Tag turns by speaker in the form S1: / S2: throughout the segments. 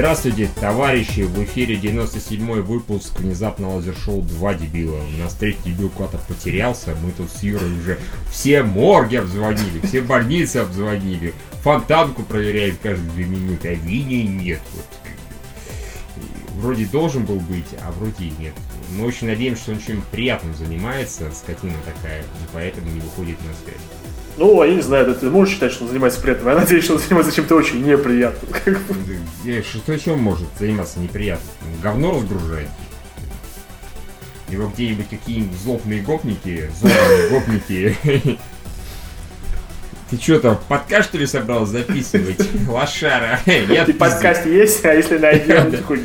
S1: Здравствуйте, товарищи! В эфире 97-й выпуск внезапно лазер-шоу 2 дебила. У нас третий дебил куда-то потерялся. Мы тут с Юрой уже все морги обзвонили, все больницы обзвонили. Фонтанку проверяем каждые две минуты, а Вини нет. Вот. Вроде должен был быть, а вроде и нет. Мы очень надеемся, что он чем-нибудь приятным занимается, скотина такая, и поэтому не выходит на связь.
S2: Ну, я не знаю, ты можешь считать, что он занимается приятным. Я надеюсь, что он занимается чем-то очень неприятным.
S1: Что чем может заниматься неприятным? Говно разгружает. Его где-нибудь какие-нибудь злобные гопники, злобные гопники. Ты что там, подкаст что ли собрался записывать? Лошара.
S2: И подкаст есть, а если найдем, такой,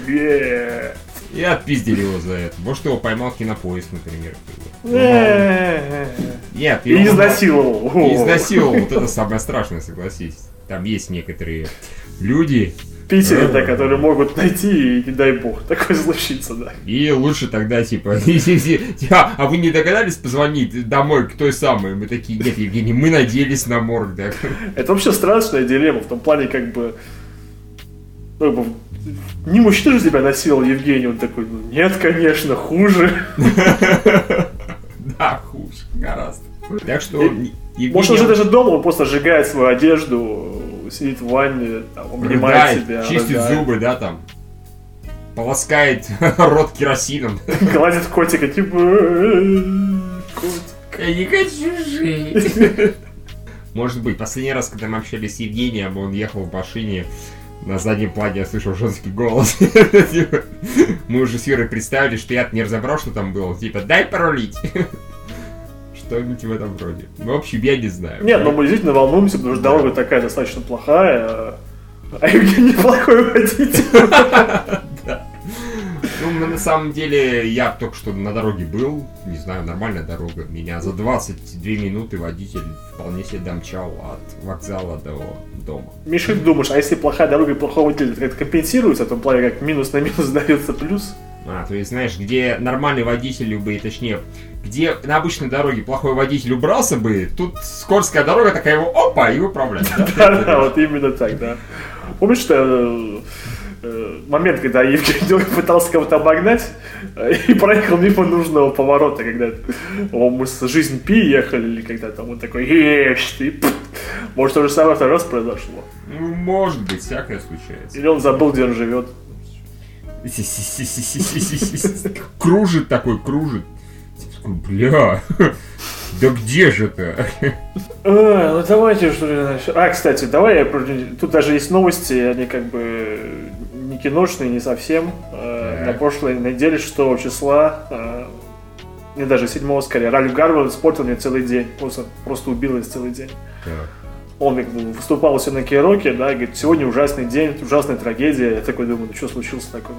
S1: и отпиздили его за это. Может, его поймал кинопоиск, например.
S2: Нет, и изнасиловал.
S1: И изнасиловал. Вот это самое страшное, согласись. Там есть некоторые люди,
S2: Питере, да, которые могут найти, и не дай бог, такое случится, да.
S1: И лучше тогда, типа, а вы не догадались позвонить домой к той самой? Мы такие, нет, Евгений, мы надеялись на морг, да.
S2: Это вообще страшная дилемма, в том плане, как бы, ну, не мужчина же тебя насиловал, Евгений, он такой, ну, нет, конечно, хуже.
S1: Да, хуже, гораздо. Так что...
S2: Может, уже даже дома он просто сжигает свою одежду, сидит в ванне, там, обнимает себя.
S1: чистит зубы, да, там. Полоскает рот керосином.
S2: Гладит котика, типа...
S1: Котик. Я не хочу жить. Может быть, последний раз, когда мы общались с Евгением, он ехал в машине, на заднем плане я слышал женский голос. Мы уже с Юрой представили, что я не разобрал, что там было. Типа, дай паролить что-нибудь в этом роде. В общем, я не знаю.
S2: Нет, но мы действительно волнуемся, потому что дорога такая достаточно плохая, а Евгений плохой водитель.
S1: Ну, на самом деле, я только что на дороге был, не знаю, нормальная дорога. Меня за 22 минуты водитель вполне себе домчал от вокзала до дома.
S2: Миша, ты думаешь, а если плохая дорога и плохой водитель, это компенсируется, в том плане, как минус на минус дается плюс?
S1: А, то есть, знаешь, где нормальный водитель бы, точнее, где на обычной дороге плохой водитель убрался бы, тут скользкая дорога такая его, опа, и управляет.
S2: Да, вот именно так, да. Помнишь, что э, момент, когда Евгений пытался кого-то обогнать э, и проехал мимо нужного поворота, когда мы с «Жизнь Пи» ехали, или когда там он такой «Ешь ты!» Может, то же самое второй раз произошло?
S1: Ну, может быть, всякое случается.
S2: Или он забыл, где он живет.
S1: Кружит такой, кружит. Бля, да где же ты?
S2: А, ну давайте что ли А, кстати, давай я... Тут даже есть новости, они как бы не киношные, не совсем. А, на прошлой неделе 6 числа, а, не даже 7 скорее, Ральф Гарвард испортил мне целый день. Просто, просто убил из целый день. Так он выступал себя на Кейроке, да, и говорит, сегодня ужасный день, ужасная трагедия. Я такой думаю, ну что случилось такое?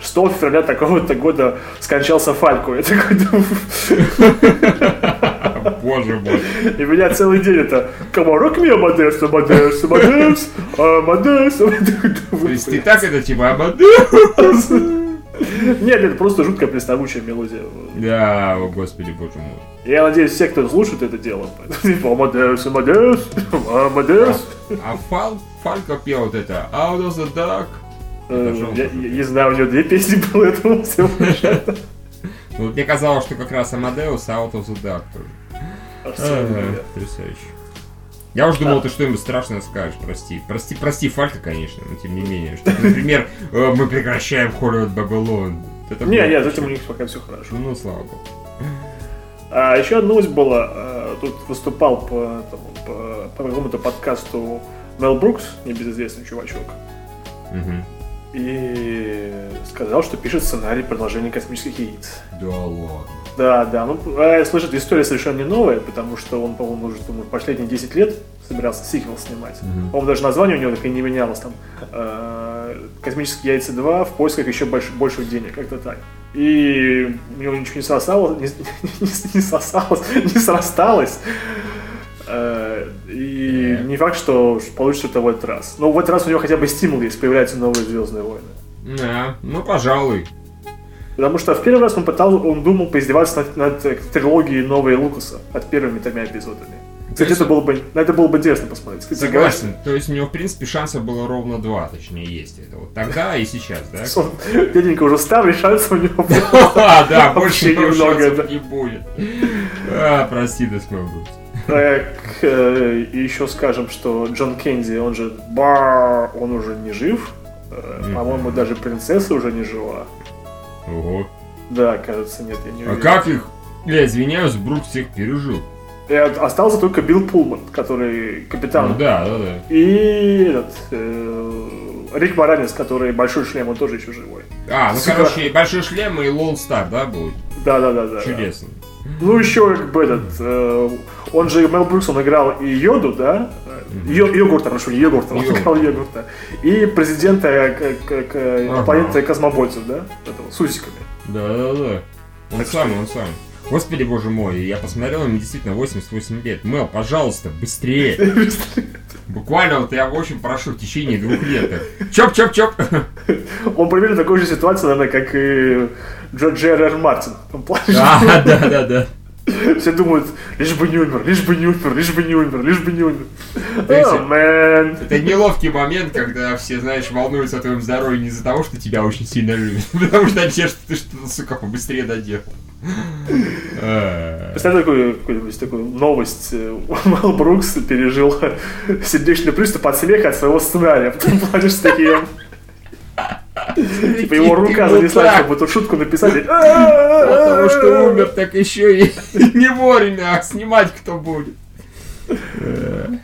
S2: 6 ну, февраля такого-то года скончался Фалько. Я такой думаю...
S1: Боже мой.
S2: И меня целый день это Комарок мне Амадеус, Амадеус, Амадеус, Амадеус.
S1: То есть ты так это типа Амадеус?
S2: Нет, это просто жуткая приставучая мелодия.
S1: Да, о господи, боже мой.
S2: Я надеюсь, все, кто слушает это дело, типа Амадеус, Амадеус, Амадеус.
S1: А Фал, Фалько пел вот это Out of the Dark.
S2: Э, я не знаю, у него две песни было этого всего.
S1: Ну, мне казалось, что как раз Амадеус, Out of the Dark тоже. Потрясающе. Я уже думал, ты что-нибудь страшное скажешь, прости. Прости, прости, Фалька, конечно, но тем не менее. Что, например, «Э, мы прекращаем Холливуд Бабилон.
S2: Не, нет, этим у них пока все хорошо.
S1: Ну, слава богу.
S2: А еще одна новость была, э, тут выступал по, по, по какому-то подкасту Мел Брукс, небезызвестный чувачок. Угу. И сказал, что пишет сценарий продолжения космических яиц.
S1: Да ладно.
S2: Да, да. Ну, а, слышит, история совершенно не новая, потому что он, по-моему, уже думаю, последние 10 лет собирался сиквел снимать. Mm-hmm. По-моему, даже название у него так и не менялось. Там э, «Космические яйца 2» в поисках еще больш, больших денег, как-то так. И у него ничего не сосалось, не, не, не сосалось, не срасталось. Э, и yeah. не факт, что получится это в этот раз. Но в этот раз у него хотя бы стимул есть, появляются новые Звездные войны.
S1: Да, ну пожалуй.
S2: Потому что в первый раз он пытался, он думал поиздеваться над, над трилогией новой Лукаса, над первыми тремя эпизодами. Кстати, это было бы, на это было бы интересно посмотреть. Кстати,
S1: Согласен. То есть у него, в принципе, шансов было ровно два, точнее, есть. Это вот тогда и сейчас, да?
S2: Он, дяденька уже старый, шансов у него
S1: А, да, больше
S2: немного, да.
S1: не будет. А, прости, Десмел
S2: Так, э, и еще скажем, что Джон Кенди, он же бар, он уже не жив. Э. По-моему, даже принцесса уже не жива.
S1: Ого.
S2: Да, кажется, нет, я не
S1: А
S2: уверен.
S1: как их? Я извиняюсь, Брук всех пережил.
S2: И от- остался только Билл Пулман, который капитан.
S1: Ну да, да, да.
S2: И этот, э, Рик Моранец, который большой шлем, он тоже еще живой.
S1: А, ну
S2: Сука.
S1: короче, большой шлем и Лон Стар, да, будет?
S2: Да, да, да, да.
S1: Чудесно.
S2: Ну, еще как бы этот, э, он же Мел Брукс, он играл и Йоду, да? Йо- Йогурта, прошу, Йогурта, он играл Йогурта. И президента э, к- к-
S1: Ага.
S2: планеты космобойцев, да? Этого, с усиками.
S1: Да, да, да. Он
S2: Так
S1: самый,
S2: что-
S1: он самый. Господи, боже мой, я посмотрел, ему действительно 88 лет. Мел, пожалуйста, быстрее. Буквально вот я очень прошу в течение двух лет. Чоп-чоп-чоп.
S2: Он примерно такой же ситуации, наверное, как и Джордж Р. Мартин.
S1: А, да, да, да.
S2: Все думают, лишь бы не умер, лишь бы не умер, лишь бы не умер, лишь бы не умер. О, мэн.
S1: Это неловкий момент, когда все, знаешь, волнуются о твоем здоровье не из-за того, что тебя очень сильно любят, потому что они что ты что-то, сука, побыстрее доделал. А,
S2: Представь такую, какую-нибудь такую новость. э, Мел Брукс пережил сердечный приступ от смеха от своего сценария. В том плане, что такие... Типа его рука занесла, чтобы эту шутку написать. и-
S1: Потому что умер, так еще и не вовремя, а снимать кто будет.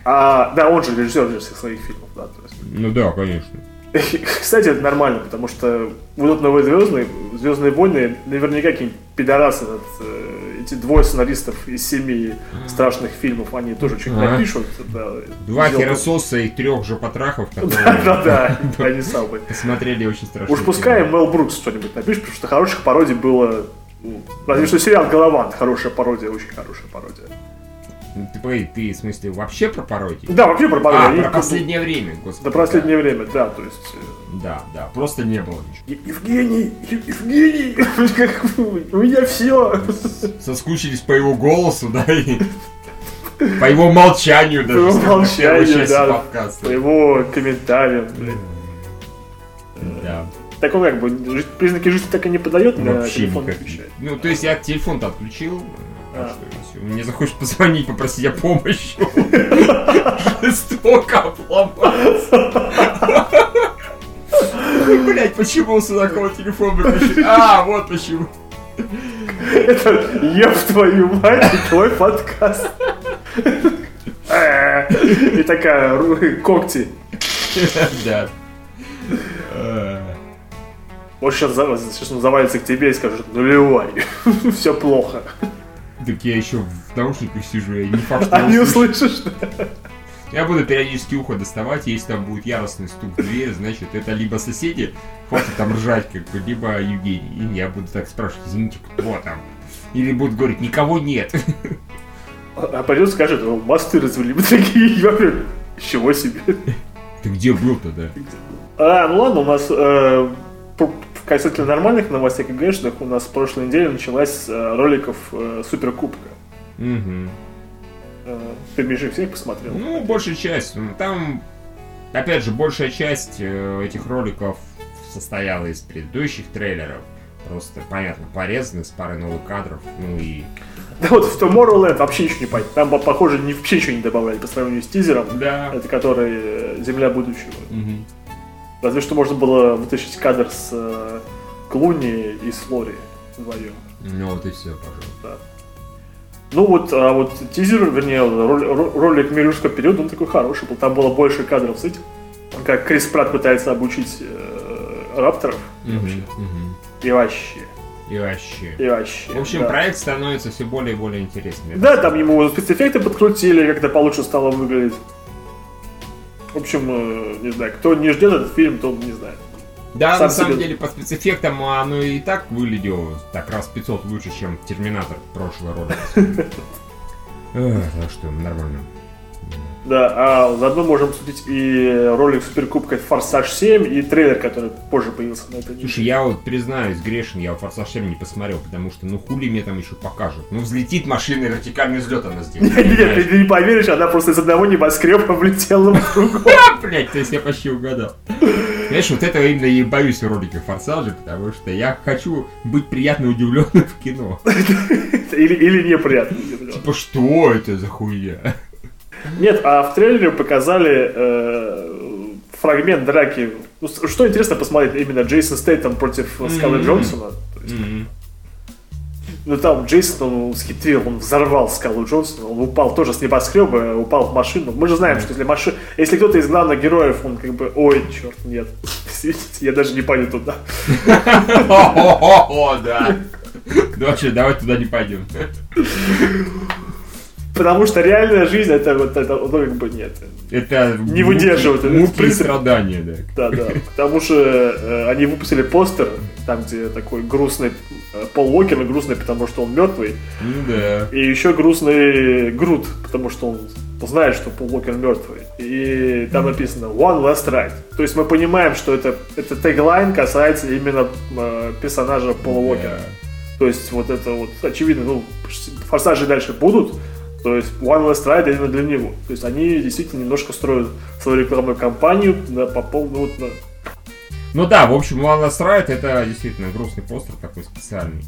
S2: А, да, он же режиссер же всех своих фильмов, да.
S1: Ну да, конечно.
S2: Кстати, это нормально, потому что будут новые звездные, Звездные войны, наверняка какие-нибудь пидорасы, вот, э, эти двое сценаристов из семи страшных фильмов, они тоже что-нибудь
S1: Ага.
S2: напишут. да,
S1: Два херососа и трех же потрахов,
S2: Да,
S1: которые
S2: да, да, они самые.
S1: посмотрели очень страшно.
S2: Уж пускай Мел Брукс что-нибудь напишет, потому что хороших пародий было... ну, Разве что сериал «Голован» хорошая пародия, очень хорошая пародия.
S1: Ты, погоди, ты, в смысле, вообще про пародии?
S2: Да, вообще про пародию.
S1: А, про последнее время, господи.
S2: За последнее время, да, то есть... э,
S1: Да, да, просто не было ничего.
S2: «Е- Евгений, Евгений, у меня все.
S1: Соскучились по его голосу, да, и по его молчанию даже.
S2: его
S1: в первой
S2: молчанию, да.
S1: подкаста.
S2: По его комментариям, блин.
S1: Да,
S2: Так он как бы признаки жизни так и не подает, на телефон
S1: никак.
S2: отвечает.
S1: Ну, то есть я телефон-то отключил,
S2: А.
S1: что мне захочешь позвонить, попросить о помощи, жестоко обломаться. Блять, почему у Судакова телефон выключен? А, вот почему.
S2: Это еб твою мать, и твой подкаст. И такая когти.
S1: Да.
S2: Вот сейчас, сейчас он завалится к тебе и скажет, нулевой, все плохо.
S1: Так я еще в наушниках сижу, я не факт, что
S2: А не услышишь?
S1: Я буду периодически ухо доставать, если там будет яростный стук в дверь, значит, это либо соседи, хватит там ржать, как бы, либо Евгений. И я буду так спрашивать, извините, кто там? Или будут говорить, никого нет.
S2: А пойдет скажет, «О, мосты развели. Мы такие, я говорю, чего себе.
S1: Ты где был-то, да?
S2: А, ну ладно, у нас э, касательно нормальных новостей КГшных, у нас в прошлой неделе началась э, роликов э, Суперкубка. Э, ты, Миша, всех посмотрел?
S1: Ну, большая часть. Там, опять же, большая часть этих роликов состояла из предыдущих трейлеров. Просто, понятно, порезаны с парой новых кадров. Ну и...
S2: Да вот в Tomorrowland вообще ничего не понятно. Там, по- похоже, вообще ничего не добавляли по сравнению с тизером.
S1: Да.
S2: Это который Земля будущего.
S1: Мгм.
S2: Разве что можно было вытащить кадр с э, Клуни и с Лори вдвоем.
S1: Ну вот и все, пожалуйста.
S2: Ну вот, а вот тизер, вернее, ролик «Мир юрского периода», он такой хороший был. Там было больше кадров с этим. Как Крис Пратт пытается обучить э, рапторов.
S1: Мгм,
S2: Вообще.
S1: мгм.
S2: И вообще.
S1: И вообще.
S2: И вообще.
S1: В общем,
S2: да.
S1: проект становится все более и более интересным.
S2: Да, там ему спецэффекты подкрутили, как-то получше стало выглядеть. В общем, э, не знаю, кто не ждет этот фильм, то не знает.
S1: Да,
S2: Сам
S1: на самом
S2: себе-
S1: деле, по спецэффектам оно и так выглядело так раз 500 лучше, чем Терминатор прошлого рода. Так что нормально.
S2: Да, а заодно можем судить и ролик Суперкубка Форсаж 7 и трейлер, который позже появился на этой
S1: Слушай, я вот признаюсь, грешен, я Форсаж 7 не посмотрел, потому что, ну хули мне там еще покажут. Ну взлетит машина, и вертикальный взлет она сделает.
S2: Нет, ты не поверишь, она просто из одного небоскреба влетела в другой.
S1: Блять, то есть я почти угадал. Знаешь, вот этого именно и боюсь в ролике Форсажа, потому что я хочу быть приятно удивленным в кино.
S2: Или, неприятно.
S1: Типа, что это за хуйня?
S2: Нет, а в трейлере показали э, фрагмент драки. Что интересно посмотреть именно Джейсон Стейтом против Скарлетт Джонсона. Ну там Джейсон, он схитрил, он взорвал Скалу Джонсона, он упал тоже с небоскреба, упал в машину. Мы же знаем, что если машина, если кто-то из главных героев, он как бы, ой, черт, нет, я даже не пойду туда.
S1: О, да. Вообще, давай туда не пойдем.
S2: Потому что реальная жизнь это вот это, ну как бы нет.
S1: Это
S2: не выдерживает.
S1: Муки, и страдания,
S2: да. Да, да. Потому что э, они выпустили постер, там где такой грустный э, Пол Уокер, грустный, потому что он мертвый.
S1: Ну да.
S2: И еще грустный Грут, потому что он знает, что Пол Уокер мертвый. И там написано One Last Ride. То есть мы понимаем, что это, это теглайн касается именно э, персонажа Пола Уокера. То есть вот это вот очевидно, ну, форсажи дальше будут, то есть One Last Ride именно для него. То есть они действительно немножко строят свою рекламную кампанию на, по полному... Вот, на...
S1: Ну да, в общем, One Last Ride это действительно грустный постер такой специальный.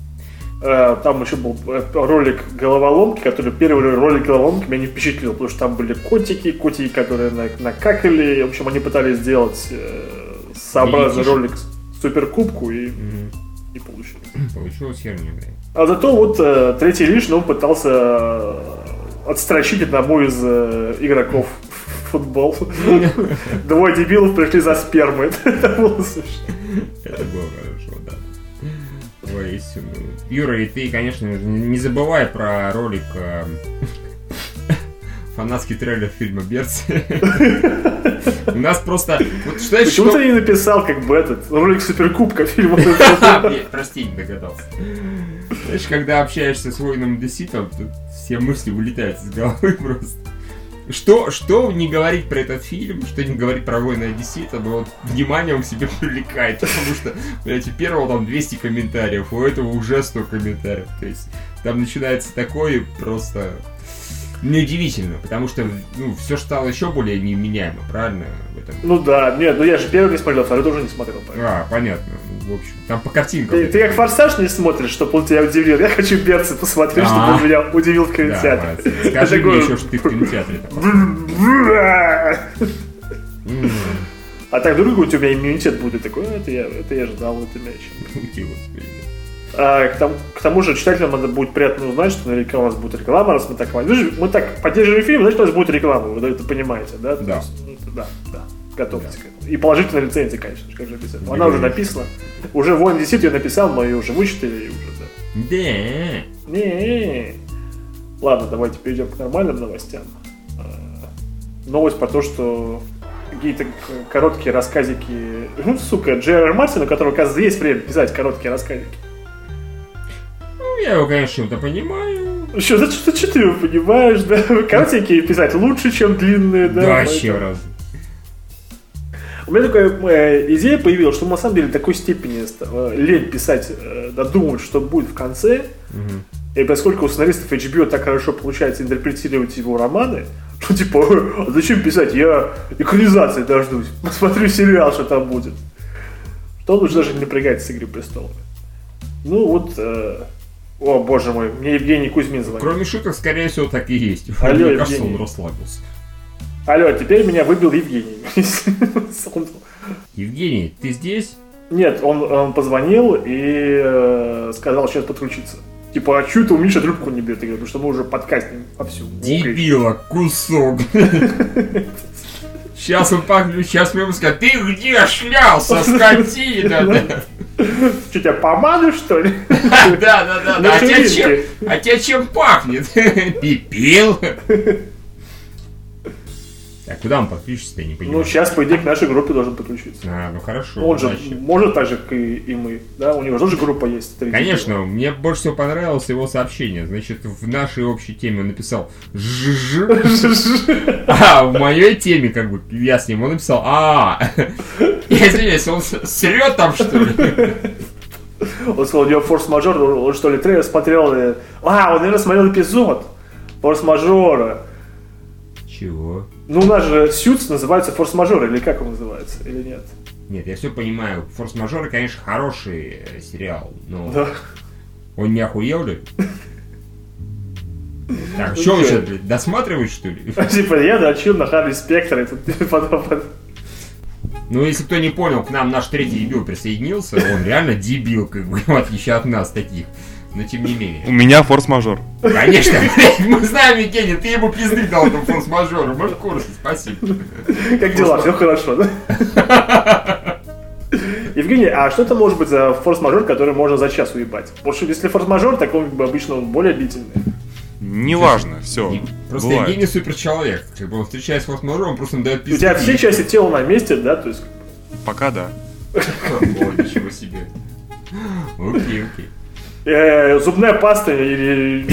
S2: Э, там еще был э, ролик головоломки, который первый ролик головоломки меня не впечатлил, потому что там были котики, котики, которые накакали. В общем, они пытались сделать э, сообразный ролик суперкубку и не получилось.
S1: Получилось херня, блядь.
S2: А зато вот э, третий лишь, ну, пытался отстрочить одному из э, игроков футбол. Двое дебилов пришли за спермой. Это было
S1: смешно. Это было хорошо, да. Юра, и ты, конечно, не забывай про ролик э, фанатский трейлер фильма Берти. У нас просто...
S2: Почему ты не написал как бы этот ролик Суперкубка фильма?
S1: Прости, не догадался. Знаешь, когда общаешься с воином Деситом, все мысли вылетают из головы просто. Что, что не говорить про этот фильм, что не говорить про воина Одессита, но вот внимание он к себе привлекает, потому что, блядь, у первого там 200 комментариев, у этого уже 100 комментариев. То есть там начинается такое просто неудивительно, потому что ну, все стало еще более неменяемо, правильно?
S2: В этом? Ну да, нет, ну я же первый не смотрел, второй тоже не смотрел.
S1: Поэтому. А, понятно. В общем, там по картинкам.
S2: Ты, ты как форсаж не смотришь, чтобы он тебя удивил. Я хочу Берца посмотреть, чтобы он меня удивил в кинотеатре.
S1: Да, Скажи мне еще, что ты в кинотеатре.
S2: А так вдруг у тебя иммунитет будет такой, это я, это я ждал, это мяч. А, к, тому, к тому же читателям надо будет приятно узнать, что наверняка у нас будет реклама, раз мы так мы, мы так поддерживаем фильм, значит у нас будет реклама, вы это понимаете, да?
S1: Да.
S2: Есть, ну, да, да. Готовьтесь да. к этому. И положительная рецензия, конечно, как же без этого. Она уже написана. Уже Воин Десит ее написал, но ее уже вычитали и уже,
S1: да. Да.
S2: Не. Ладно, давайте перейдем к нормальным новостям. А, новость про то, что какие-то короткие рассказики. Ну, сука, Джерри Мартин, у которого, оказывается, есть время писать короткие рассказики
S1: я его, конечно, чем-то понимаю.
S2: Что, за что, что ты его понимаешь, да? Коротенькие писать лучше, чем длинные, да?
S1: Да, вообще раз.
S2: У меня такая э, идея появилась, что на самом деле такой степени э, лень писать, э, додумывать, что будет в конце. Угу. И поскольку у сценаристов HBO так хорошо получается интерпретировать его романы, что типа, а зачем писать? Я экранизации дождусь. Посмотрю сериал, что там будет. Что лучше даже не напрягать с Игры престолов. Ну вот, э, о, боже мой, мне Евгений Кузьмин звонит.
S1: Кроме шуток, скорее всего, так и есть. Алло, Мне кажется, он расслабился.
S2: Алло, теперь меня выбил Евгений.
S1: Евгений, ты здесь?
S2: Нет, он, он позвонил и э, сказал сейчас подключиться. Типа, а что это у Миша трубку не берет? Я говорю, потому что мы уже подкастим вовсю.
S1: Дебила, кусок. Сейчас он поглю, сейчас мы ему скажем, ты где шлялся, скотина?
S2: Что, тебя помада, что ли?
S1: Да, да, да, да. А а тебя чем пахнет? Пипил. Куда он подключится, я не понимаю.
S2: Ну, сейчас, по идее, к нашей группе должен подключиться.
S1: А, ну хорошо.
S2: Он же
S1: удачи.
S2: может так же, как и, и мы. Да, у него же тоже группа есть. три
S1: Конечно, мне больше всего понравилось его сообщение. Значит, в нашей общей теме он написал «Жжж». А в моей теме, как бы, я с ним, он написал «А». Я извиняюсь, он срет там, что ли?
S2: Он сказал, у него форс-мажор, он, что ли трейлер смотрел. и- А, он, наверное, смотрел эпизод форс-мажора.
S1: Чего?
S2: Ну, у нас же Сьюз называется форс-мажор, или как он называется, или нет?
S1: Нет, я все понимаю. Форс-мажоры, конечно, хороший э, сериал, но
S2: Да.
S1: он не охуел ли? Так, что вы сейчас, блядь, досматриваете, что ли?
S2: Типа, я дрочил на Харли Спектра, и тут потом...
S1: Ну, если кто не понял, к нам наш третий дебил присоединился, он реально дебил, как бы, в отличие от нас таких. Но тем не менее.
S3: У меня форс-мажор.
S1: Конечно, мы знаем, Евгений, ты ему пизды дал этому форс-мажору, мы в курсе, спасибо.
S2: Как дела? Все хорошо, да? Евгений, а что это может быть за форс-мажор, который можно за час уебать? Потому что если форс-мажор, так он как бы обычно он более длительный.
S3: Неважно, все.
S1: Просто Евгений суперчеловек, как бы он встречаясь с форс-мажором, просто ему дает
S2: У
S1: пизды.
S2: тебя все части тела на месте, да? То есть
S3: Пока да.
S1: О, ничего себе. Окей, окей.
S2: Зубная паста или...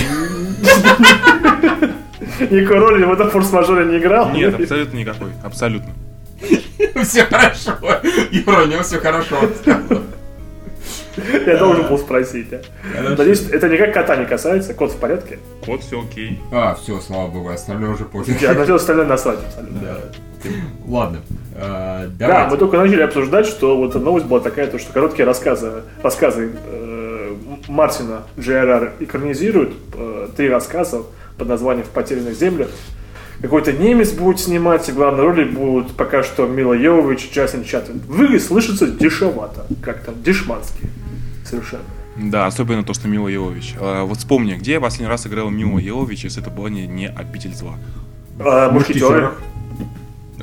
S2: Никакой роли в этом форс-мажоре не играл?
S3: Нет, абсолютно никакой. Абсолютно.
S1: Все хорошо. Ирония, все хорошо.
S2: Я должен был спросить, а. Надеюсь, это никак кота не касается, кот в порядке?
S3: Код все окей.
S1: А, все, слава богу, остальное уже пофиг.
S2: Я на все остальное насрать абсолютно.
S1: Ладно, э,
S2: Да, мы только начали обсуждать, что вот новость была такая, то, что короткие рассказы, рассказы э, Мартина Джерар экранизируют э, три рассказа под названием «В потерянных землях». Какой-то немец будет снимать, и главной роли будут пока что Мила Йовович и Джастин Чатлин. Вы слышится дешевато, как там, дешмански. Совершенно.
S3: Да, особенно то, что Мила Йовович. А, вот вспомни, где я последний раз играл Мила Йовович, если это было не, не «Обитель зла».
S2: А, мушкетеры.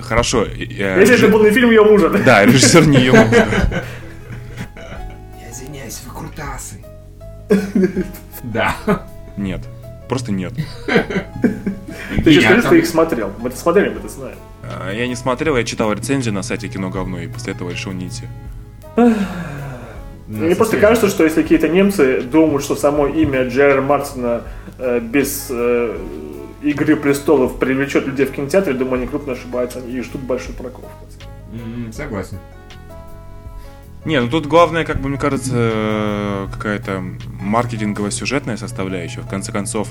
S3: Хорошо. э, э,
S2: Если это
S3: режи-
S2: был не фильм ее мужа. да?
S3: Да, режиссер не ее.
S1: Я извиняюсь, вы крутасы. Да.
S3: Нет. Просто нет.
S2: Ты же скажи, что их смотрел. Мы это смотрели, мы это знаем.
S3: А, Я не смотрел, я читал рецензии на сайте Кино говно, и после этого решил не идти.
S2: Мне просто кажется, что если какие-то немцы думают, что само имя Джерри Мартина э, без э, Игры престолов привлечет людей в кинотеатре, думаю, они крупно ошибаются и ждут большой прокол.
S1: Согласен.
S3: Не, ну тут главное, как бы, мне кажется, э, какая-то маркетинговая сюжетная составляющая. В конце концов,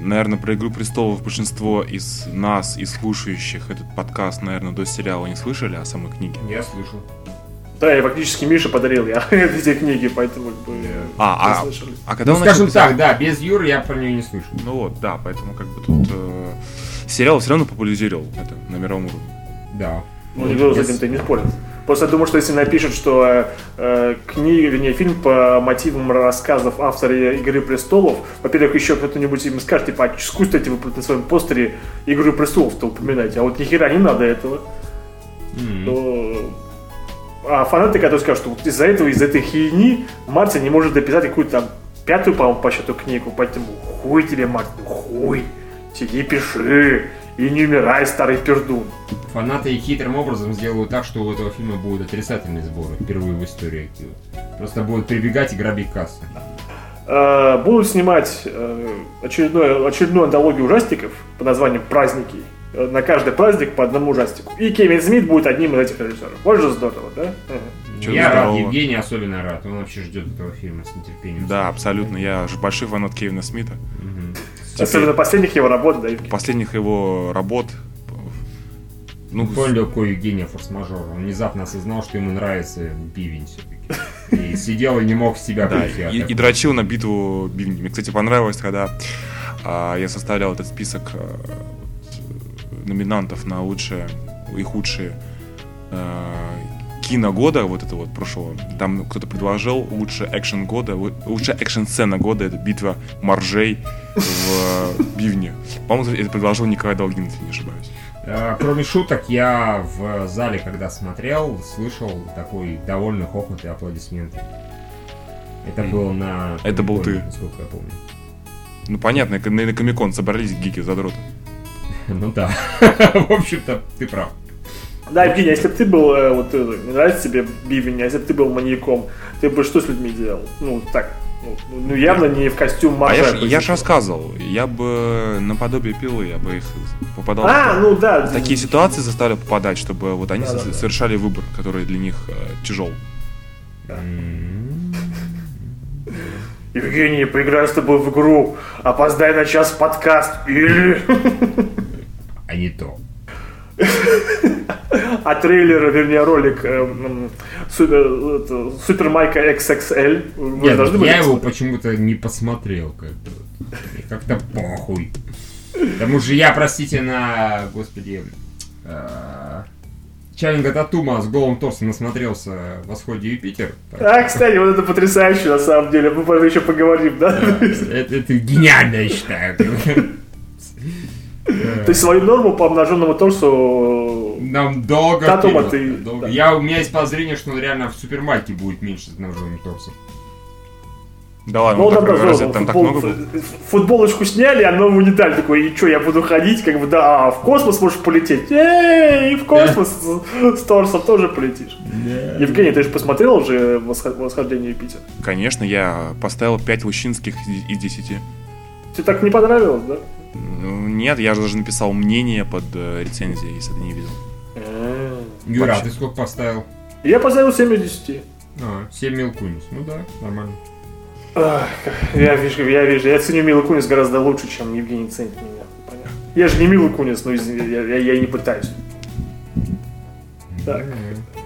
S3: наверное, про «Игру престолов» большинство из нас, из слушающих этот подкаст, наверное, до сериала не слышали о самой книге.
S1: Я слышал.
S2: Да, и фактически Миша подарил я эти книги, поэтому как бы
S3: А, а,
S2: слышали.
S3: а когда
S1: Ну,
S3: он
S1: скажем
S3: начал
S1: так,
S3: писать-
S1: да, без Юры я про нее не слышал.
S3: Ну вот, да, поэтому как бы тут э, сериал все равно популяризировал это на мировом уровне.
S1: Да.
S2: Ну, никто с
S1: Без-
S2: этим ты не спорит. Просто думаю, что если напишут, что э, э, книга, вернее, фильм по мотивам рассказов автора «Игры престолов», во-первых, еще кто-нибудь им скажет, типа, а скусь эти вы на своем постере «Игры престолов»-то упоминаете, а вот ни хера не надо этого.
S1: М.
S2: то... А фанаты, которые скажут, что вот из-за этого, из-за этой херни Мартин не может дописать какую-то там пятую, по-моему, по счету книгу, поэтому хуй тебе, Мартин, хуй, сиди пиши и не умирай, старый пердун.
S1: Фанаты хитрым образом сделают так, что у этого фильма будут отрицательные сборы впервые в истории кино. Просто будут прибегать и грабить кассы.
S2: Э, Будут снимать э, очередную, очередную антологию ужастиков под названием «Праздники». Э, На каждый праздник по одному ужастику. И Кевин Смит будет одним из этих режиссеров. Вот же здорово, да?
S3: Чё
S1: я рад,
S3: здорово.
S1: Евгений особенно рад. Он вообще ждет этого фильма с нетерпением.
S3: Да, абсолютно. Я же большой фанат Кевина Смита.
S1: Мгм.
S2: Особенно последних его работ, да?
S3: Последних его работ. Ну,
S1: Понял, какой Евгения форс-мажор. Он внезапно осознал, что ему нравится бивень все-таки. И сидел и не мог в себя
S3: да,
S1: прийти.
S3: и, и дрочил на битву бивни. Мне, кстати, понравилось, когда а, я составлял этот список а, номинантов на лучшие и худшие а, кино года, вот это вот прошлого. Там кто-то предложил лучший экшен года, лу- лучшая экшен-сцена года, это битва моржей в э, бивне. По-моему, это предложил Николай Долгин, если не ошибаюсь.
S1: А, Кроме шуток, я в зале, когда смотрел, слышал такой довольный хохот и аплодисменты. Это было на...
S3: Это был ты.
S1: Насколько я помню.
S3: Ну, понятно, на, на Комикон собрались гики задроты.
S1: Ну да. В общем-то, ты прав.
S2: Да, Евгений, а если бы ты был, э, вот, э, не нравится тебе бивень, а если бы ты был маньяком, ты бы что с людьми делал? Ну, так, ну, ну явно не в костюм
S3: А я, же рассказывал, я бы наподобие пилы, я бы их попадал
S2: А,
S3: в
S2: ну да.
S3: такие ситуации заставлял попадать, чтобы вот они
S2: Да, да,
S3: со-
S2: да.
S3: совершали выбор, который для них э, тяжел.
S1: М,
S2: Евгений, поиграю с тобой в игру, опоздай на час в подкаст, или...
S1: А не то.
S2: А трейлер, вернее, ролик э, э, это, Супер Майка XXL, вы
S1: Нет,
S2: должны
S1: вот
S2: были
S1: я его почему-то не посмотрел, как бы. Мне как-то похуй. Потому что я, простите, на, господи, э, Чалинга Татума с голым торсом насмотрелся в «Восходе Юпитер». Так
S2: А, кстати, вот это потрясающе, на самом деле. Мы потом еще поговорим, да?
S1: Это, это гениально, я считаю.
S2: То есть свою норму по обнаженному торсу...
S1: Нам долго
S2: Татума ты-
S1: долго.
S2: да.
S1: Я, у меня есть подозрение, что он реально в Супермаркете будет меньше с обнаженным торсом.
S3: Да ладно,
S2: Ну, он
S3: так, разве там так много было?
S2: футболочку сняли, а новую деталь такой, и что, я буду ходить, как бы, да, а в космос можешь полететь. Эй, и в космос с, торсом тоже полетишь. Евгений, ты же посмотрел уже «Восход- «Восхождение Юпитера»?
S3: Конечно, я поставил 5 лущинских из 10.
S2: Тебе так не понравилось, да?
S3: Ну, нет, я же даже написал мнение под э, рецензией, если ты не видел.
S1: Юра, а ты сколько поставил?
S2: Я поставил 7 из 10.
S1: А, 7 мил Кунис. Ну да, нормально.
S2: Ах, Я вижу, я вижу, я ценю Милу Кунис гораздо лучше, чем Евгений ценит меня. Понятно. Я же не Мила Кунис, но извини, я, я, я и не пытаюсь. Так.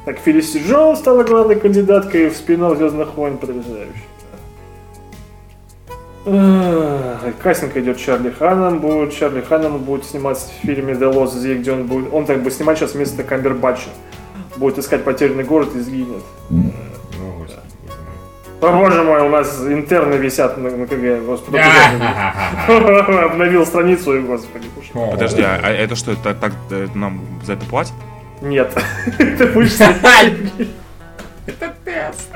S2: Так, Фелисити Джон стала главной кандидаткой в спин Звездных войн, потрясающе. Кастинг идет Чарли Ханом, будет Чарли Ханом будет сниматься в фильме The Lost Zig, где он будет, он так бы снимать сейчас вместо Камбербатча. Будет искать потерянный город и сгинет.
S1: О, господи, боже мой.
S2: О, боже мой, у нас интерны висят на, на КГ, господи. Обновил страницу и, господи,
S3: Подожди, а, а это что, это так э, нам за это платят?
S2: Нет. Ты будешь снимать.
S1: Это тест.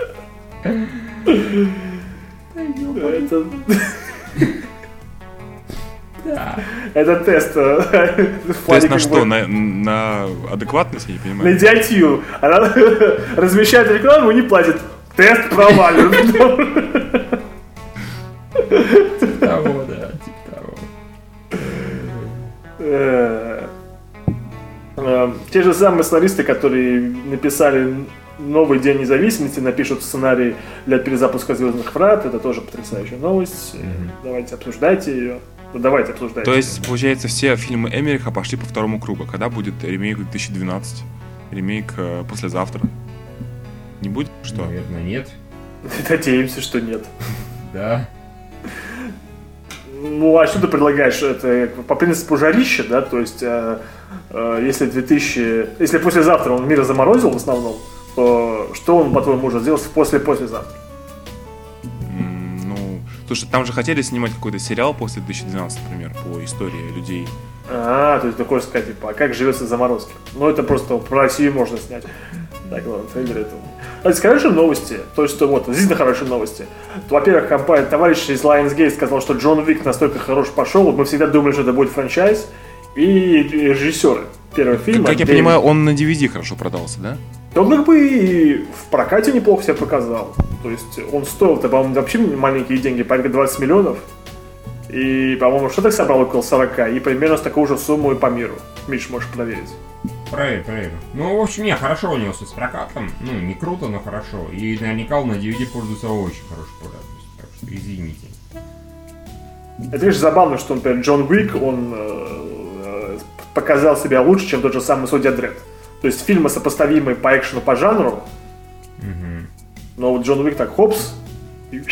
S2: Это-
S1: Да.
S2: Это тест. э,
S3: есть на что, на, на адекватность, я не
S2: На
S3: понимаю.
S2: идиотию. Она размещает рекламу и не платит. Тест провален.
S1: Того, да, типа того.
S2: Э, э, Те же самые сценаристы, которые написали «Новый день независимости», напишут сценарий для перезапуска «Звездных врат». Это тоже потрясающая новость. Э, Давайте обсуждайте ее. Ну, давайте обсуждайте.
S3: То есть, получается, все фильмы Эмериха пошли по второму кругу. Когда будет ремейк 2012? Ремейк э, послезавтра? Не будет? Что?
S1: Наверное, нет.
S2: Надеемся, что нет.
S1: Да.
S2: Ну, а что ты предлагаешь? Это по принципу жарища, да? То есть, э, э, если 2000... Если послезавтра он мир заморозил в основном, то что он, по-твоему, может сделать после-послезавтра?
S3: Ну, слушай, там же хотели снимать какой-то сериал после 2012, например, по истории людей.
S2: А, то есть такое сказать, типа, а как живется заморозки? Ну, это просто про Россию можно снять. Так, ладно, трейлер это. Кстати, хорошие новости. То, что вот, действительно хорошие новости. Во-первых, компания, товарищ из Lionsgate сказал, что Джон Уик настолько хорош пошел, мы всегда думали, что это будет франчайз. И режиссеры первого фильма.
S3: как я
S2: Дэвид-
S3: понимаю, он на DVD хорошо продался, да?
S2: Он как бы и в прокате неплохо себя показал. То есть он стоил-то, по-моему, вообще маленькие деньги, порядка 20 миллионов. И, по-моему, что так собрал около 40, и примерно с такой же суммой по миру. Миш, можешь проверить.
S1: Проверь, проверь. Ну, в общем, не, хорошо у него с прокатом. Ну, не круто, но хорошо. И наверняка он на DVD пользуется очень хорошей популярностью. Так что извините.
S2: Это, конечно, забавно, что, например, Джон Уик, он э, э, показал себя лучше, чем тот же самый Судья Дред. То есть фильмы сопоставимые по экшену, по жанру,
S1: Мгм.
S2: но вот Джон Уик так хопс, и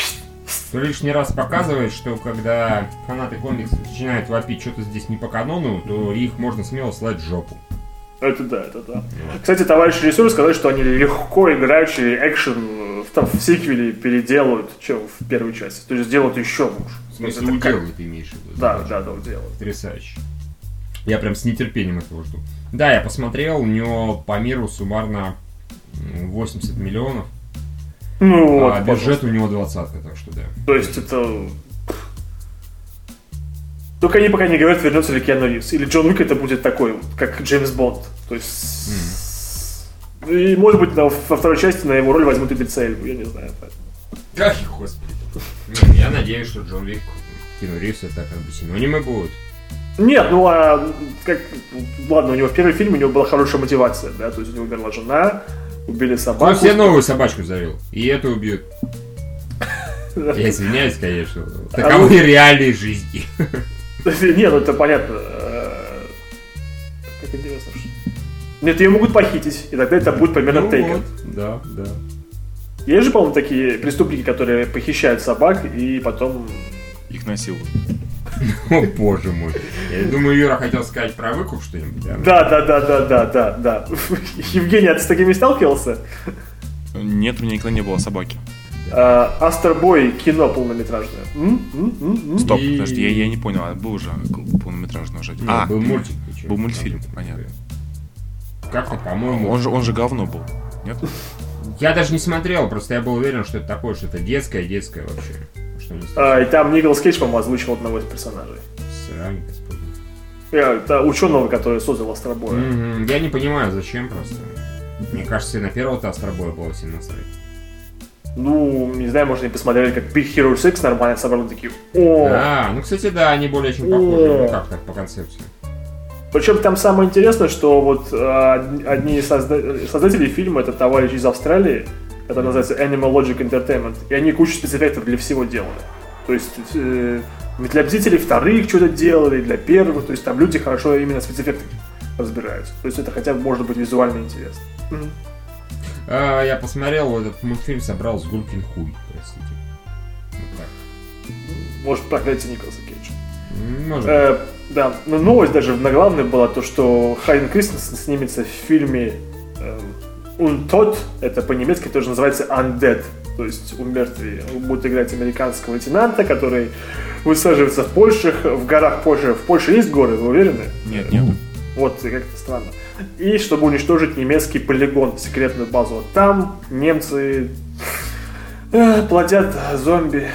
S1: Что лишний раз показывает, что когда фанаты комиксов начинают вопить что-то здесь не по канону, то их можно смело слать в жопу.
S2: Это да, это да. Кстати, товарищ режиссер сказал, что они легко играющий экшен э, в, там, в сиквеле переделают, чем в первой части. То есть сделают еще лучше.
S1: В смысле,
S2: Это как-
S1: уделают, ты имеешь в виду?
S2: Да, да, да, делают.
S1: Потрясающе. Я прям с нетерпением этого жду. Да, я посмотрел, у него по миру суммарно м, 80 миллионов,
S2: Ну вот,
S1: а
S2: пожалуйста.
S1: бюджет у него двадцатка, так что да.
S2: То есть это... Только они пока не говорят, вернется ли Киану Ривз. Или Джон Уик это будет такой, вот, как Джеймс Бонд. То есть... И, может быть, на- во второй части на его роль возьмут Идрис Эльбу, я не знаю.
S1: Ах, господи. Не, Я надеюсь, что Джон Вик, Кину Ривз, это как бы синонимы будут.
S2: Нет, ну а как... Ладно, у него в первый фильм у него была хорошая мотивация, да, то есть у него умерла жена, убили
S1: Он
S2: собаку.
S1: себе новую собачку завел. И эту убьют. Я извиняюсь, конечно. Таковы реалии жизни.
S2: Нет, ну это понятно. Как интересно, что... Нет, ее могут похитить, и тогда это будет примерно
S1: Ну
S2: Taken.
S1: вот, Да, да.
S2: Есть же, по-моему, такие преступники, которые похищают собак и потом...
S3: Их насилуют.
S1: О, боже мой. Я думаю, Юра хотел сказать про выкуп что-нибудь. а?
S2: Да, да, да, да, да, да, да. Евгений, а ты с такими сталкивался?
S3: Нет, у меня никогда не было собаки.
S2: А, Астербой кино полнометражное.
S3: Стоп, подожди, я, не понял, а был уже полнометражный уже. А,
S1: был мультик.
S3: был мультфильм, понятно.
S1: Как-то, по-моему...
S3: Он же, он же говно был. Нет?
S1: Я даже не смотрел, просто я был уверен, что это такое, что это детское, детское вообще.
S2: А, и там Николас Кейдж, по-моему, озвучил одного из персонажей.
S1: Срань, господи.
S2: Это ученого, который создал Астробоя.
S1: Мгм, Я не понимаю, зачем просто. Мне кажется, на первого-то Астробоя было всем насрать.
S2: Ну, не знаю, может, они посмотрели, как Big Hero 6 нормально собрали, такие, о,
S1: А, ну, кстати, да, они более чем похожи. Ну, как так, по концепции.
S2: Причем там самое интересное, что вот а, одни из созда- создателей фильма это товарищ из Австралии, который называется Animal Logic Entertainment, и они кучу спецэффектов для всего делали. То есть э, для Мстителей вторых что-то делали, для первых, то есть там люди хорошо именно спецэффекты разбираются. То есть это хотя бы может быть визуально интересно.
S1: А, я посмотрел, этот мультфильм собрал с Гулькин хуй, простите. Вот так.
S2: Может проклятие Николаса Кейджа.
S1: Может.
S2: Э, да, но новость даже на главной была то, что Хайден Кристенсен снимется в фильме Untot, это по-немецки тоже называется Undead, то есть умертвие. Он будет играть американского лейтенанта, который высаживается в Польше, в горах Польши. В Польше есть горы, вы уверены?
S3: Нет, нет.
S2: Вот, и как-то странно. И чтобы уничтожить немецкий полигон, секретную базу. Вот там немцы э, плодят зомби.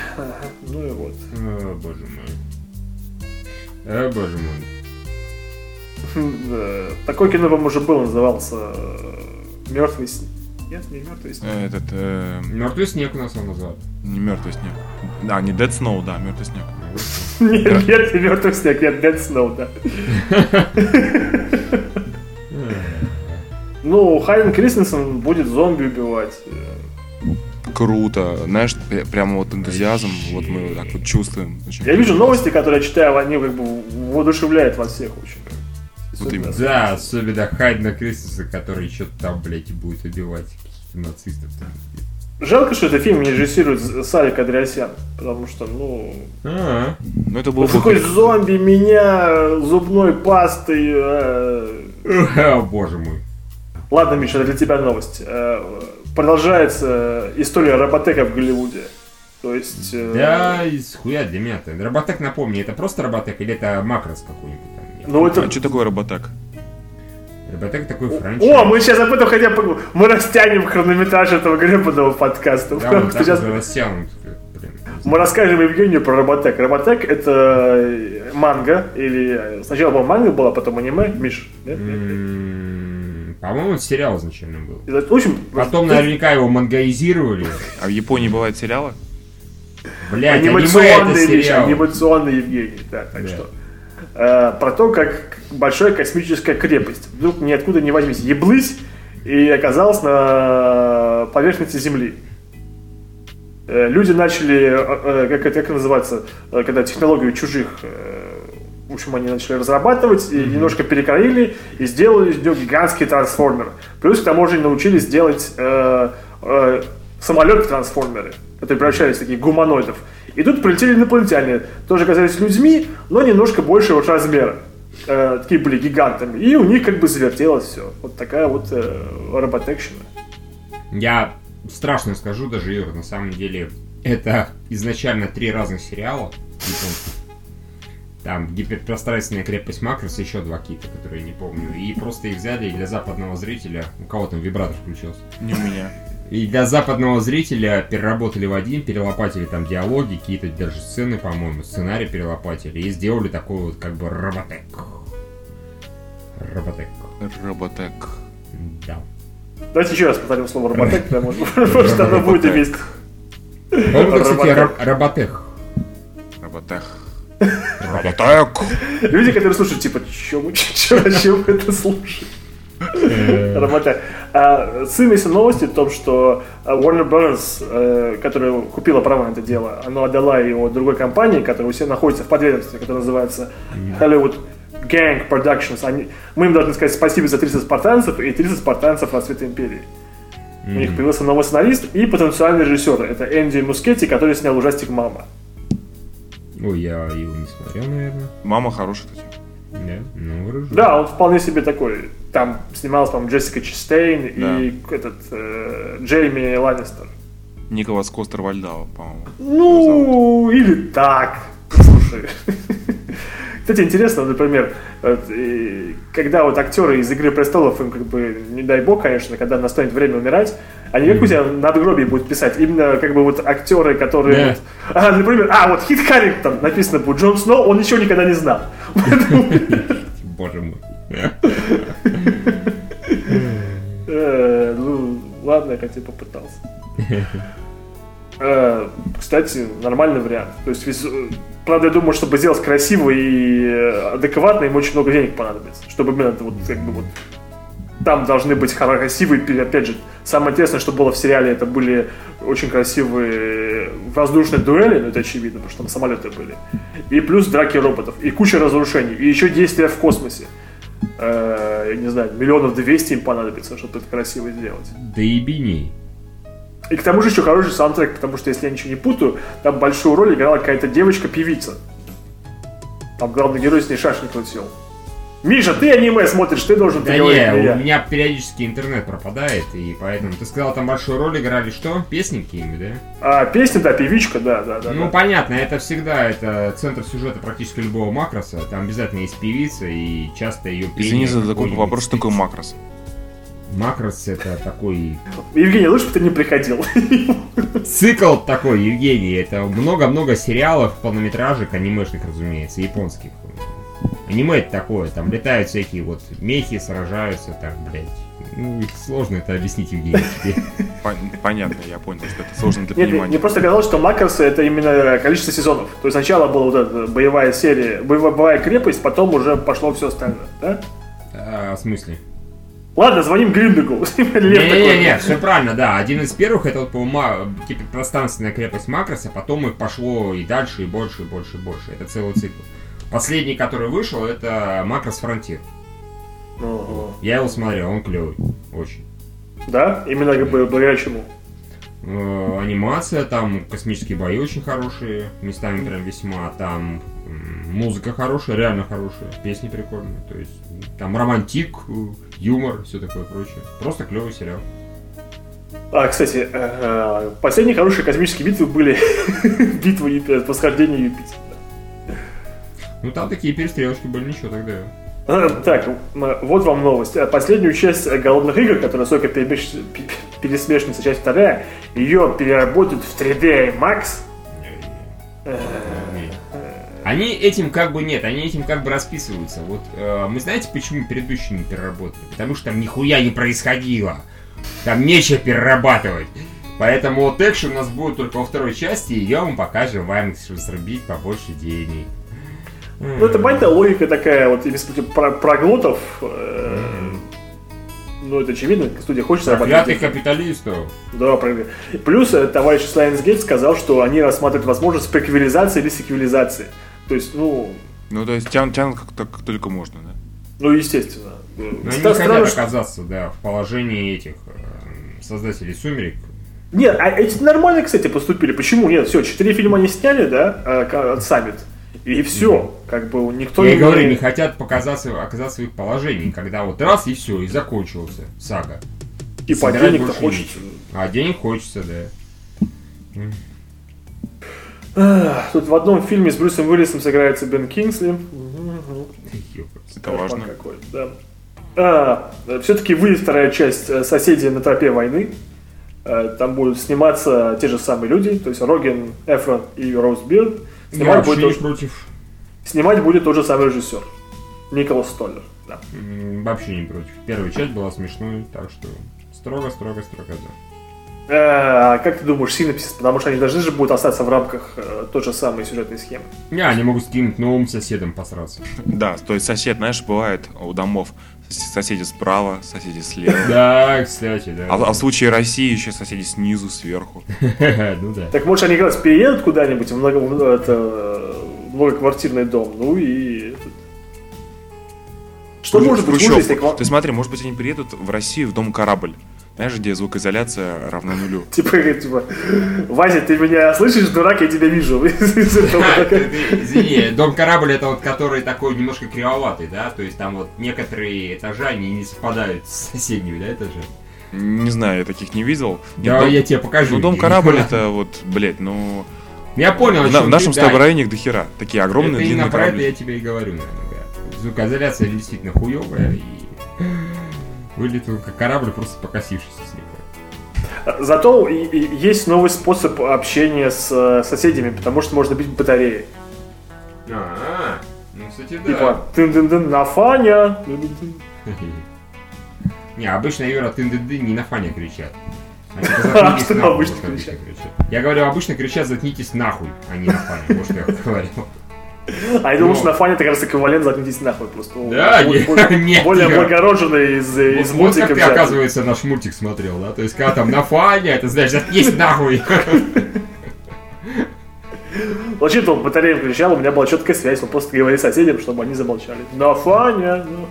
S2: Ну и вот.
S1: О, боже мой. О, боже мой.
S2: Э, Такое кино, по-моему, уже было, назывался Мертвый снег. Нет, не мертвый снег.
S3: Э, Этот, э,
S1: Мертвый снег у нас его назвали.
S3: не мертвый снег. Да, не Dead Snow, да, мертвый снег.
S2: Нет, нет, не мертвый снег, нет, Dead Snow, да. Ну, Хайден Кристенсен будет зомби убивать.
S3: Круто. Знаешь, пр- прямо вот энтузиазм, вот мы так вот чувствуем. Очень
S2: Я вижу новости, которые я читаю, они как бы воодушевляют вас всех очень.
S3: Вот именно.
S1: Да, особенно Хайдна Кристенса, который что-то там, блядь, и будет убивать каких-то нацистов. там.
S2: Жалко, что этот фильм не режиссирует Сарик Андреасян, потому что, ну,
S1: А,
S3: Ну это был
S2: вот такой
S3: бы...
S2: зомби меня зубной пастой. э,
S1: О, боже мой.
S2: Ладно, Миша, для тебя новость. Э, Продолжается история роботека в Голливуде. То есть... э,
S1: Да, из хуя для меня-то. Роботек, напомни, это просто роботек или это макрос какой-нибудь
S2: Ну это...
S3: А что такое роботек?
S1: Роботек такой франчайз.
S2: О, мы сейчас об этом хотя бы... Мы растянем хронометраж этого гребаного подкаста.
S1: Да, так
S2: сейчас-
S1: растянут.
S2: Мы расскажем Евгению про Роботек. Роботек это э, манга, или э, сначала была манга, была, потом аниме. Миш, нет?
S1: По-моему, сериал изначально был.
S2: В общем,
S1: Потом наверняка его мангаизировали.
S3: А в Японии бывают сериалы?
S1: Блядь, аниме это сериал.
S2: анимационный Евгений. Да, так что. Э, про то, как большая космическая крепость вдруг ниоткуда не возьмись, еблысь и оказалась на поверхности Земли. Э, люди начали, э, как это как это называется, э, когда технологию чужих, в общем, они начали разрабатывать и немножко перекроили и сделали из него гигантский трансформер. Плюс к тому же научились делать э, э, самолеты-трансформеры, которые превращались в таких гуманоидов. И тут прилетели инопланетяне, тоже оказались людьми, но немножко большего вот размера. Э, такие были гигантами. И у них как бы завертелось все. Вот такая вот э, роботекщина.
S1: Я страшно скажу даже, Юр, на самом деле, это изначально три разных сериала японских. Там гиперпространственная крепость Макрос еще два кита, которые я не помню. И просто их взяли и для западного зрителя. У кого там вибратор включился?
S3: Не у меня.
S1: И для западного зрителя переработали в один, перелопатили там диалоги, какие-то даже сцены, по-моему, сценарий перелопатили и сделали такой вот как бы роботек. Роботек.
S3: Роботек.
S1: Да.
S2: Давайте еще раз повторим слово роботек, потому что оно будет иметь.
S1: По-моему, кстати, ро- роботех.
S3: Роботех. Роботек.
S2: Люди, которые слушают, типа, че мы, это слушаем? Роботек. А, Ссыльность новости в том, что а, Warner Bros., э, которая купила права на это дело, она отдала его другой компании, которая у себя находится в подведомстве, которая называется Hollywood Gang Productions. Они, мы им должны сказать спасибо за 300 спартанцев и 300 спартанцев расцвета империи. У них появился новый сценарист и потенциальный режиссер. Это Энди Мускетти, который снял ужастик «Мама».
S1: Ой, я его не смотрел, наверное.
S3: Мама хорошая, кстати.
S1: Да, ну.
S2: Да, он вполне себе такой. Там снималась, по-моему, Джессика Честейн и этот э, Джейми Ланнистер.
S3: Николас Костер Вальдау, по-моему.
S2: Ну, или так. Слушай. Кстати, интересно, например, вот, и когда вот актеры из «Игры престолов», им как бы, не дай бог, конечно, когда настанет время умирать, они как у тебя на надгробие будут писать? Именно как бы вот актеры, которые...
S1: Да.
S2: вот- а, например, а, вот Хит Харрингтон написано будет Джон Сноу, он ничего никогда не знал.
S1: Боже мой.
S2: Э, Ну, ладно, я хотя бы попытался. Э, Кстати, нормальный вариант. То есть, правда, я думаю, чтобы сделать красиво и адекватно, им очень много денег понадобится. Чтобы именно это вот, как бы вот там должны быть красивые, опять же, самое интересное, что было в сериале, это были очень красивые воздушные дуэли, ну это очевидно, потому что там самолеты были. И плюс драки роботов, и куча разрушений, и еще действия в космосе. Э, я не знаю, миллионов двести им понадобится, чтобы это красиво сделать.
S1: Да и биней.
S2: И к тому же еще хороший саундтрек, потому что, если я ничего не путаю, там большую роль играла какая-то девочка-певица. Там главный герой с ней шашни крутил. Миша, ты аниме смотришь, ты должен
S1: Да
S2: переводить,
S1: не, у меня периодически интернет пропадает, и поэтому... Ты сказал, там большую роль играли что? Песни какие-нибудь, да?
S2: А, песня, да, певичка, да, да, да.
S1: Ну,
S2: да.
S1: понятно, это всегда это центр сюжета практически любого макроса. Там обязательно есть певица, и часто ее пение...
S3: Извини за такой вопрос, что такое макрос?
S1: Макрос это такой
S2: Евгений, лучше бы ты не приходил.
S1: цикл такой, Евгений. Это много-много сериалов, полнометражек, анимешных, разумеется, японских. Аниме это такое, там летают всякие вот мехи, сражаются, там, блядь. Ну, сложно это объяснить, Евгений, тебе.
S3: Пон- Понятно, я понял, что это сложно для
S2: Нет,
S3: понимания.
S2: мне просто казалось, что Макросы это именно количество сезонов. То есть сначала была вот эта боевая серия, боевая крепость, потом уже пошло все остальное, да?
S1: А, в смысле?
S2: Ладно, звоним Гриндегу.
S1: Не-не-не, все правильно, да. Один из первых это вот, по-моему, типа пространственная крепость Макроса, потом их пошло и дальше, и больше, и больше, и больше. Это целый цикл. Последний, который вышел, это Макрос Фронтир. Я его смотрел, он клевый. Очень.
S2: Да? Именно как бы благодаря чему?
S1: Э, анимация, там космические бои очень хорошие, местами прям весьма, там музыка хорошая, реально хорошая, песни прикольные, то есть там романтик, э, юмор, все такое прочее. Просто клевый сериал.
S2: А, кстати, э, последние хорошие космические битвы были битва Юпитера, восхождение Юпитера.
S1: Ну там такие перестрелочки были, ничего тогда.
S2: А, Так, м, вот вам новость. А, Последнюю часть э, «Голодных игр», которая только перемеш- пе- пересмешница, часть вторая, ее переработают в 3D IMAX.
S1: Они этим как бы нет, они этим как бы расписываются. Вот э, мы знаете, почему предыдущие не переработали? Потому что там нихуя не происходило. Там нечего перерабатывать. Поэтому вот экшен у нас будет только во второй части, и я вам покажем вам, чтобы срубить побольше денег.
S2: Ну, это понятная логика такая, вот если про- проглотов, э, ну, это очевидно, студия хочет зарабатывать.
S1: Проклятых капиталистов.
S2: Да, правильно. Плюс э, товарищ Lionsgate сказал, что они рассматривают возможность преквелизации или секвелизации. То есть, ну,
S3: Ну, то есть тянут, тянут как, как только можно, да?
S2: ну, естественно.
S1: Но они не
S2: Ста- странно,
S1: хотят
S2: что-
S1: оказаться, да, в положении этих э, создателей «Сумерек».
S2: Нет, а эти нормально, кстати, поступили. Почему нет? Все, четыре фильма они сняли, да, от Саммит. И все, как бы никто
S1: Я
S2: не...
S1: говорю, не хотят показаться, оказаться в их положении, когда вот раз и все, и закончился сага.
S2: И по денег-то хочется.
S1: А денег хочется, да.
S2: Тут в одном фильме с Брюсом Уиллисом сыграется Бен Кингсли.
S3: Это важно.
S2: Какой, да. все-таки выйдет вторая часть э, «Соседи на тропе войны». Э, Там будут сниматься те же самые люди, то есть Роген, Эфрон и Роуз Бирн.
S1: Я
S2: Снимать
S1: вообще
S2: будет,
S1: против.
S2: снимать будет тот же самый режиссер. Николас Столлер. Да.
S1: Вообще не против. Первая часть была смешной, так что строго, строго, строго, да.
S2: Э, а как ты думаешь, синопсис? Потому что они должны же будут остаться в рамках э, той же самой сюжетной схемы.
S1: Не, они могут с новым соседом посраться.
S3: Да, то есть сосед, знаешь, бывает у домов соседи справа, соседи слева.
S1: Да, кстати, да.
S3: А, в- а в случае России еще соседи снизу, сверху.
S1: Ну да.
S2: Так может они как раз переедут куда-нибудь в, много, это, многоквартирный дом, ну и... этот. Что может быть хуже, если...
S3: Ты смотри, может быть, они приедут в Россию в дом корабль. Знаешь, где звукоизоляция равна нулю.
S2: Типа, типа, Вася, ты меня слышишь, дурак, я тебя вижу.
S1: Извини, дом корабль это вот который такой немножко кривоватый, да? То есть там вот некоторые этажи, они не совпадают с соседними, да, этажи?
S3: Не знаю, я таких не видел. Нет,
S1: Да,
S3: дом-
S1: я тебе покажу.
S3: Ну, дом корабль это вот, блядь, ну...
S1: Я понял,
S3: на- в нашем с тобой районе до хера. Такие огромные,
S1: Это
S3: длинные
S1: про это
S3: корабли.
S1: я тебе и говорю, наверное, да. Звукоизоляция действительно хуевая и выглядит он как корабль, просто покосившийся слегка.
S2: Зато и- и есть новый способ общения с э, соседями, потому что можно бить батареи.
S1: А, ну, кстати, да.
S2: Типа, тын-дын-дын, на Фаня. тын-дын-дын.
S1: Не, обычно Юра тын ды не на фане кричат. Они типа,
S2: Что обычно кричат?
S1: Я говорю, обычно кричат заткнитесь нахуй, а не на фане. Вот что я говорил.
S2: А я думал,
S1: Ну.
S2: что на Фане это как раз эквивалент заткнитесь нахуй. Просто
S1: Да, нет,
S2: более благороженный из, из
S1: Вот
S2: мультика
S1: как ты, оказывается, наш мультик смотрел, да? То есть, когда там на фане, это значит, заткнись нахуй.
S2: Вообще, то он батареям кричал, у меня была четкая связь, он просто говорил соседям, чтобы они замолчали. На Фаня, ну.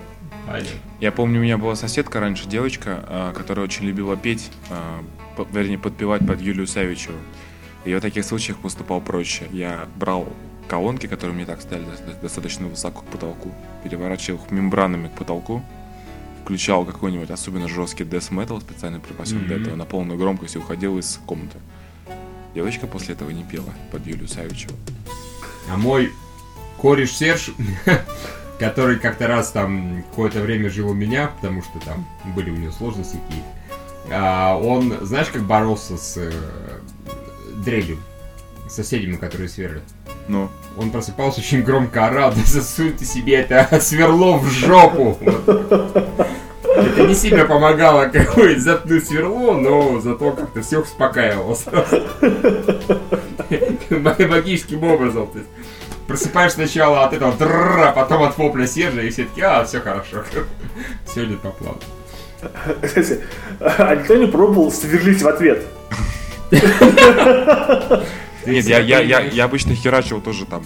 S3: Я помню, у меня была соседка раньше, девочка, а, которая очень любила петь, а, вернее, подпевать под Юлию Савичеву. И в таких случаях поступал проще. Я брал колонки, которые мне так до- достаточно высоко к потолку, переворачивал их мембранами к потолку, включал какой-нибудь особенно жесткий death metal, специально припасен для
S1: Мгм.
S3: этого, на полную громкость и уходил из комнаты. Девочка после этого не пела под Юлию Савичеву.
S1: А мой кореш Серж, который как-то раз там какое-то время жил у меня, потому что там были у него сложности какие-то, а, он, знаешь, как боролся с э, дрелью, соседями, которые сверлят?
S3: Ну,
S1: Он просыпался очень громко орал, да засунь ты себе это сверло в жопу. Это не сильно помогало какой заткнуть сверло, но зато как-то все успокаивало сразу. Магическим образом. То есть просыпаешь сначала от этого дрррр, а потом от вопля Сержа, и все таки а, все хорошо. Все идет по плану.
S2: Кстати, а никто не пробовал сверлить в ответ?
S1: Ты
S3: нет, я, я, я, я обычно херачил тоже там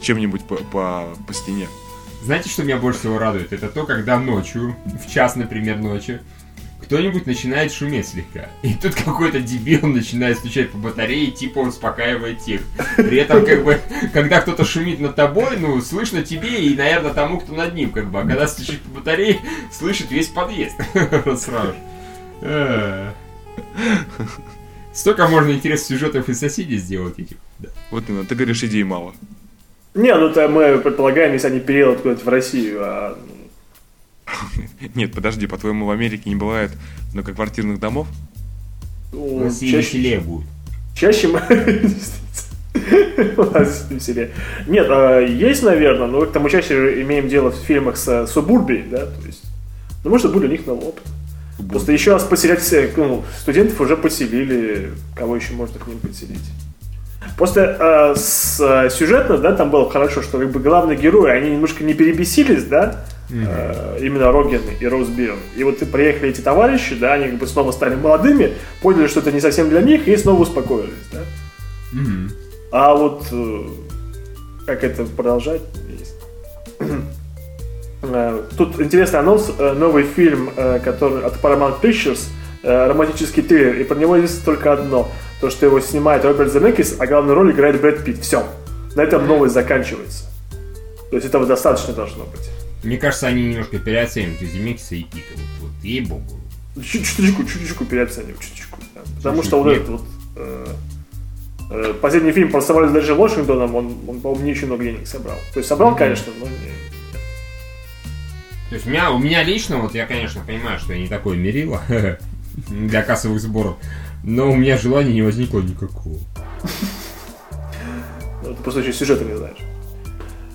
S3: чем-нибудь по, по, по стене.
S1: Знаете, что меня больше всего радует? Это то, когда ночью, в час, например, ночи, кто-нибудь начинает шуметь слегка. И тут какой-то дебил начинает стучать по батарее, типа успокаивает тех. При этом, как бы, когда кто-то шумит над тобой, ну, слышно тебе и, наверное, тому, кто над ним, как бы. А когда стучит по батарее, слышит весь подъезд. Сразу. же. Столько можно интересных сюжетов из соседей сделать этих. Да.
S3: Вот именно, ты говоришь, идей мало.
S2: Не, ну это мы предполагаем, если они переедут куда-нибудь в Россию, а
S3: Нет, подожди, по-твоему, в Америке не бывает многоквартирных домов?
S2: Ну,
S1: нас и
S2: чаще,
S1: веселее будет.
S2: чаще мы... У нас в селе. Нет, а, есть, наверное, но как-то мы чаще имеем дело в фильмах с э, субурбией, да, то есть, ну, может, были у них новый опыт. Просто еще раз поселять всех, ну, студентов уже поселили, кого еще можно к ним подселить. Просто э, с, э, сюжетно, да, там было хорошо, что как бы главные герои, они немножко не перебесились, да, э, именно Роген и Роуз Бирн. И вот приехали эти товарищи, да, они как бы снова стали молодыми, поняли, что это не совсем для них, и снова успокоились, да.
S1: Мгм.
S2: А вот э, как это продолжать? Есть. Э, Тут интересный анонс, э, новый фильм, э, который от Paramount Pictures, романтический триллер, и про него известно только одно, то, что его снимает Роберт Земекис, а главную роль играет Брэд Питт. Все. На этом новость заканчивается. То есть этого достаточно должно быть.
S1: Мне кажется, они немножко переоценивают Земекиса и Пита. Вот, вот ей-богу.
S2: Чуточку, чуточку переоцениваю, чуточку. да. Потому что вот
S1: Нет.
S2: этот вот э, э, последний фильм про самолет даже Вашингтоном, он, он, по-моему, не очень много денег собрал. То есть собрал, конечно, но не...
S1: То есть у меня, у меня лично, вот я, конечно, понимаю, что я не такой мерило, для кассовых сборов. Но у меня желания не возникло никакого.
S2: Ну, Ты просто еще сюжета не знаешь.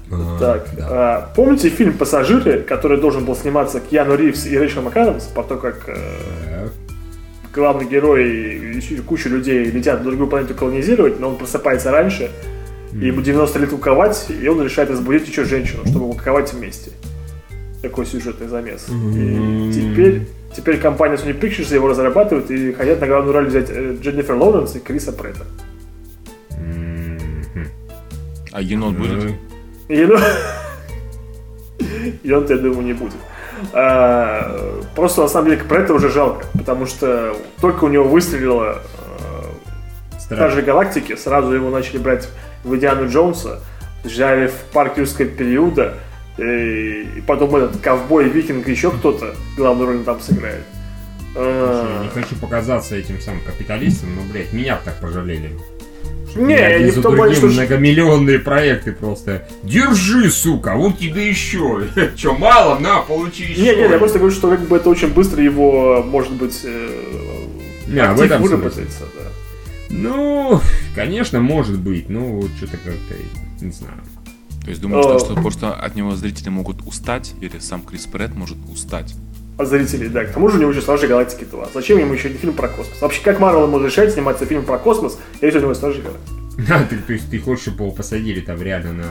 S1: А,
S2: Так,
S1: да.
S2: а, помните фильм «Пассажиры», который должен был сниматься Киану Ривз и Рэйчел МакАдамс, по то, как э, главный герой и куча людей летят на другую планету колонизировать, но он просыпается раньше, и ему 90 лет куковать, и он решает разбудить еще женщину, чтобы куковать вместе. Такой сюжетный замес.
S1: М.
S2: И теперь, теперь компания Sony Pictures его разрабатывает и хотят на главную роль взять э, Дженнифер Лоуренс и Криса Претта.
S3: А енот будет?
S2: И он, я думаю, не будет. А, просто на самом деле Претта уже жалко, потому что только у него выстрелила э. Стражи Галактики, сразу его начали брать в Индиану Джонса, взяли в парк юрского периода, и, и потом этот ковбой, викинг, еще кто-то главную роль там сыграет. А,
S1: Не хочу показаться этим самым капиталистом, но, блядь, меня так пожалели.
S2: Не,
S1: Я
S2: не в том плане, что-
S1: многомиллионные проекты просто. Держи, сука, вот тебе еще. Че, мало? На, получи еще.
S2: Не, не, я просто говорю, что как бы это очень быстро его, может быть, э,
S1: Не, в
S2: актив
S1: этом
S2: выработается, да.
S1: Ну, конечно, может быть, вот что-то как-то, не знаю.
S3: То есть думаешь,
S2: О.
S3: что, что просто от него зрители могут устать, или сам Крис Прэтт может устать?
S2: От зрителей, да. К тому же у него еще Стражи Галактики 2. Зачем ему еще фильм про космос? Вообще, как Марвел ему разрешает сниматься фильм про космос, если у него Стражи Галактики?
S1: А, ты, то есть ты хочешь, чтобы его посадили там реально на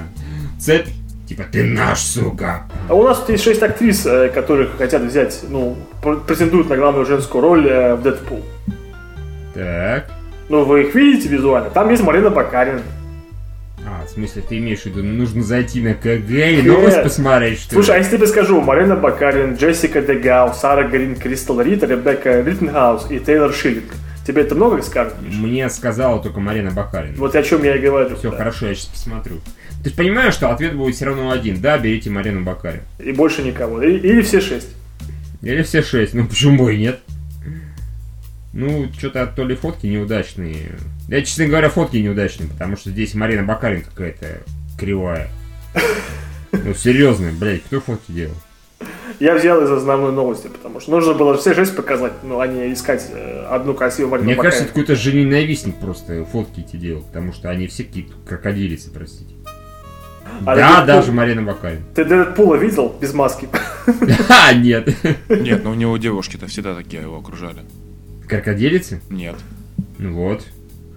S1: цепь? Типа, ты наш, сука.
S2: А у нас тут есть шесть актрис, э, которых хотят взять, ну, пр- претендуют на главную женскую роль э, в Дэдпул.
S1: Так.
S2: Ну, вы их видите визуально. Там есть Марина Бакарин.
S1: А, в смысле, ты имеешь в виду, нужно зайти на КГ и новость посмотреть, что
S2: Слушай, а
S1: ли?
S2: если тебе скажу, Марина Бакарин, Джессика Дегау, Сара Грин, Кристал Рид, Ребекка Риттенхаус и Тейлор Шиллинг. Тебе это много скажет?
S1: Мне сказала только Марина Бакарина.
S2: Вот о чем я и говорю.
S1: Все,
S2: да.
S1: хорошо, я сейчас посмотрю. Ты же понимаешь, что ответ будет все равно один. Да, берите Марину Бакарин.
S2: И больше никого. И- Или все шесть.
S1: Или все шесть. Ну, почему бы и нет? Ну, что-то то ли фотки неудачные. Я, честно говоря, фотки неудачные, потому что здесь Марина Бакарин какая-то кривая. Ну, серьезно, блядь, кто фотки делал?
S2: Я взял из основной новости, потому что нужно было все шесть показать, ну, а не искать э, одну красивую Марину
S1: Мне кажется, это какой-то жененавистник просто фотки эти делал, потому что они все какие-то крокодилицы, простите.
S2: А
S1: да,
S2: Дэдпул-
S1: даже Марина Бакарин.
S2: Ты Дэдпула видел без маски?
S1: А, нет.
S3: Нет, но у него девушки-то всегда такие его окружали.
S1: Крокодилицы?
S3: Нет.
S1: Ну вот.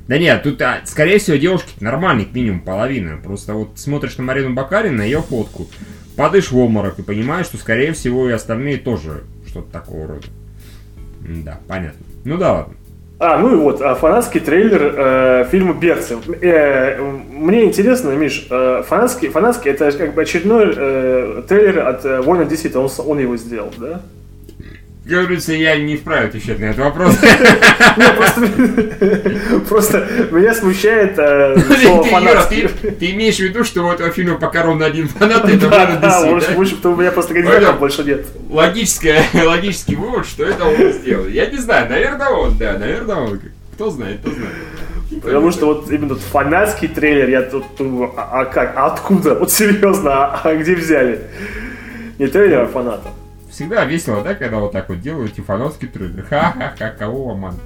S1: Да нет, тут, а, скорее всего, девушки нормальные, минимум половина. Просто вот смотришь на Марину Бакарин, на ее фотку, падаешь в обморок и понимаешь, что, скорее всего, и остальные тоже что-то такого рода. Да, понятно. Ну да ладно.
S2: А, ну и вот, а, фанатский трейлер э, фильма «Берцы». Э, мне интересно, Миш, э, фанатский, фанатский это как бы очередной э, трейлер от э, Warner DC, он, он его сделал, да?
S1: Говорится, я не вправе отвечать на этот вопрос.
S2: Просто, меня смущает э,
S1: Ты,
S2: слово
S1: имеешь в виду, что у этого фильма пока ровно один фанат, это
S2: Да,
S1: Warner
S2: да, лучше, что у меня просто кандидатов больше нет.
S1: Логическое, логический вывод, что это он сделал. Я не знаю, наверное он, да, наверное он. Кто знает, кто знает.
S2: Потому что вот именно фанатский трейлер, я тут думаю, а, а как, а откуда? Вот серьезно, а, а где взяли? Не трейлер, а фанатов.
S1: Всегда весело, да, когда вот так вот делают фанатский трейлер. Ха-ха-ха, кого обманывать?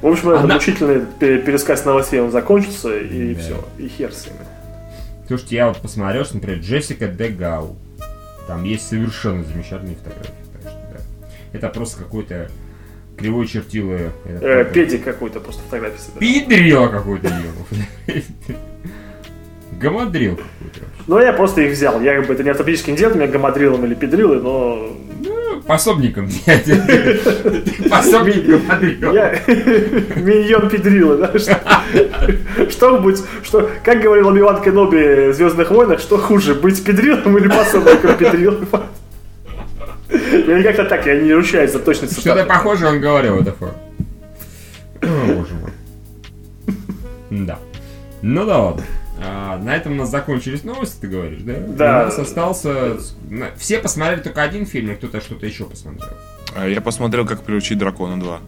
S2: В общем, этот
S1: Она-
S2: мучительный пе- пересказ новостей он закончится, и
S1: Да.
S2: все, и хер с ними.
S1: Слушайте, я вот посмотрел, что, например, Джессика Дегау. Там есть совершенно замечательные фотографии. Так что, да. Это просто какой-то кривой чертило.
S2: Э,
S1: какой-то
S2: Педик какой-то просто фотографии собирал.
S1: Пидрил какой-то. Гамадрил какой-то.
S2: Ну, я просто их взял. Я как бы это не автоматически не делал, меня гамадрилом или педрилы, но
S1: Ну, пособником. блядь. Пособник гамадрил.
S2: я миньон педрила, да? Что, быть, что, как говорил Оби-Ван Кеноби в Звездных войнах, что хуже, быть педрилом или пособником педрила? Или как-то так, я не ручаюсь за точность
S1: Что-то похоже он говорил, это факт. О, боже мой. Да. Ну да ладно. А, на этом у нас закончились новости, ты говоришь, да?
S2: Да.
S1: У нас остался... Все посмотрели только один фильм, и кто-то что-то еще посмотрел.
S3: А Я посмотрел, как приручить дракона 2.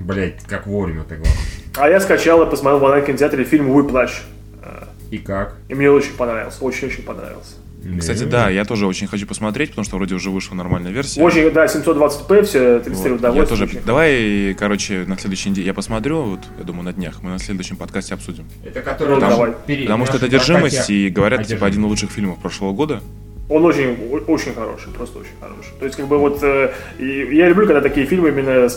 S1: Блять, как вовремя это главное.
S2: А я скачал и посмотрел в онлайн-кинотеатре фильм «Выплащ».
S1: И как?
S2: И мне очень понравился, очень-очень понравился.
S3: Кстати, да, я тоже очень хочу посмотреть, потому что вроде уже вышла нормальная версия.
S2: Очень, да, 720p, все 33
S3: Вот, я тоже. Давай, короче, на следующей неделе я посмотрю, вот, я думаю, на днях. Мы на следующем подкасте обсудим.
S1: Это который наш
S2: давай.
S3: Потому что это одержимость,
S1: прокате-
S3: и говорят, типа, один из лучших фильмов прошлого года.
S2: Он очень, очень хороший, просто очень хороший. То есть, как бы вот, э, я люблю, когда такие фильмы именно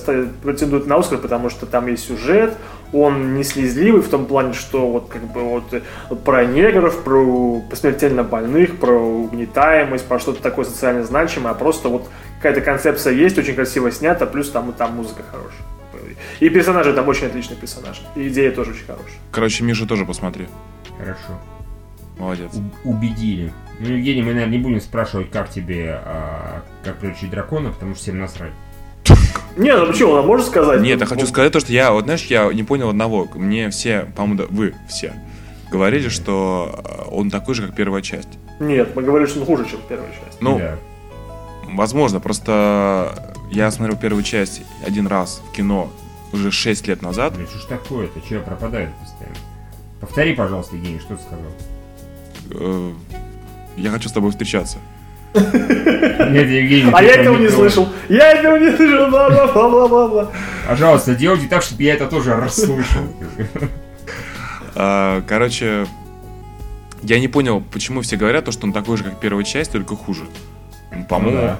S2: претендуют на Оскар, потому что там есть сюжет, он не слезливый в том плане, что вот как бы вот, э, про негров, про смертельно больных, про угнетаемость, про что-то такое социально значимое, а просто вот какая-то концепция есть, очень красиво снята, плюс там, и там музыка хорошая. И персонажи там очень отличные персонажи. И идея тоже очень хорошая.
S3: Короче, Миша тоже посмотри.
S1: Хорошо.
S3: Молодец.
S1: У- убедили. Ну, Евгений, мы, наверное, не будем спрашивать, как тебе, а, как приручить дракона, потому что всем насрать.
S2: Не, ну почему, он может сказать?
S3: Нет, я хочу сказать то, что я, вот знаешь, я не понял одного. Мне все, по-моему, да, вы все говорили, что э, он такой же, как первая часть.
S2: Нет, мы говорили, что он хуже, чем первая часть.
S3: Ну,
S1: Да.
S3: возможно, просто я смотрел первую часть один раз в кино уже 6 лет назад.
S1: Блин, что ж такое-то? Че я пропадаю постоянно? Повтори, пожалуйста, Евгений, что ты сказал?
S3: Я хочу с тобой встречаться.
S1: Нет, Евгений,
S2: А я этого не слышал. Я этого не слышал. Бла-бла-бла-бла-бла.
S1: Пожалуйста, делайте так, чтобы я это тоже расслышал.
S3: А, Короче, я не понял, почему все говорят то, что он такой же, как первая часть, только хуже. Ну, По-моему,
S1: Ну да.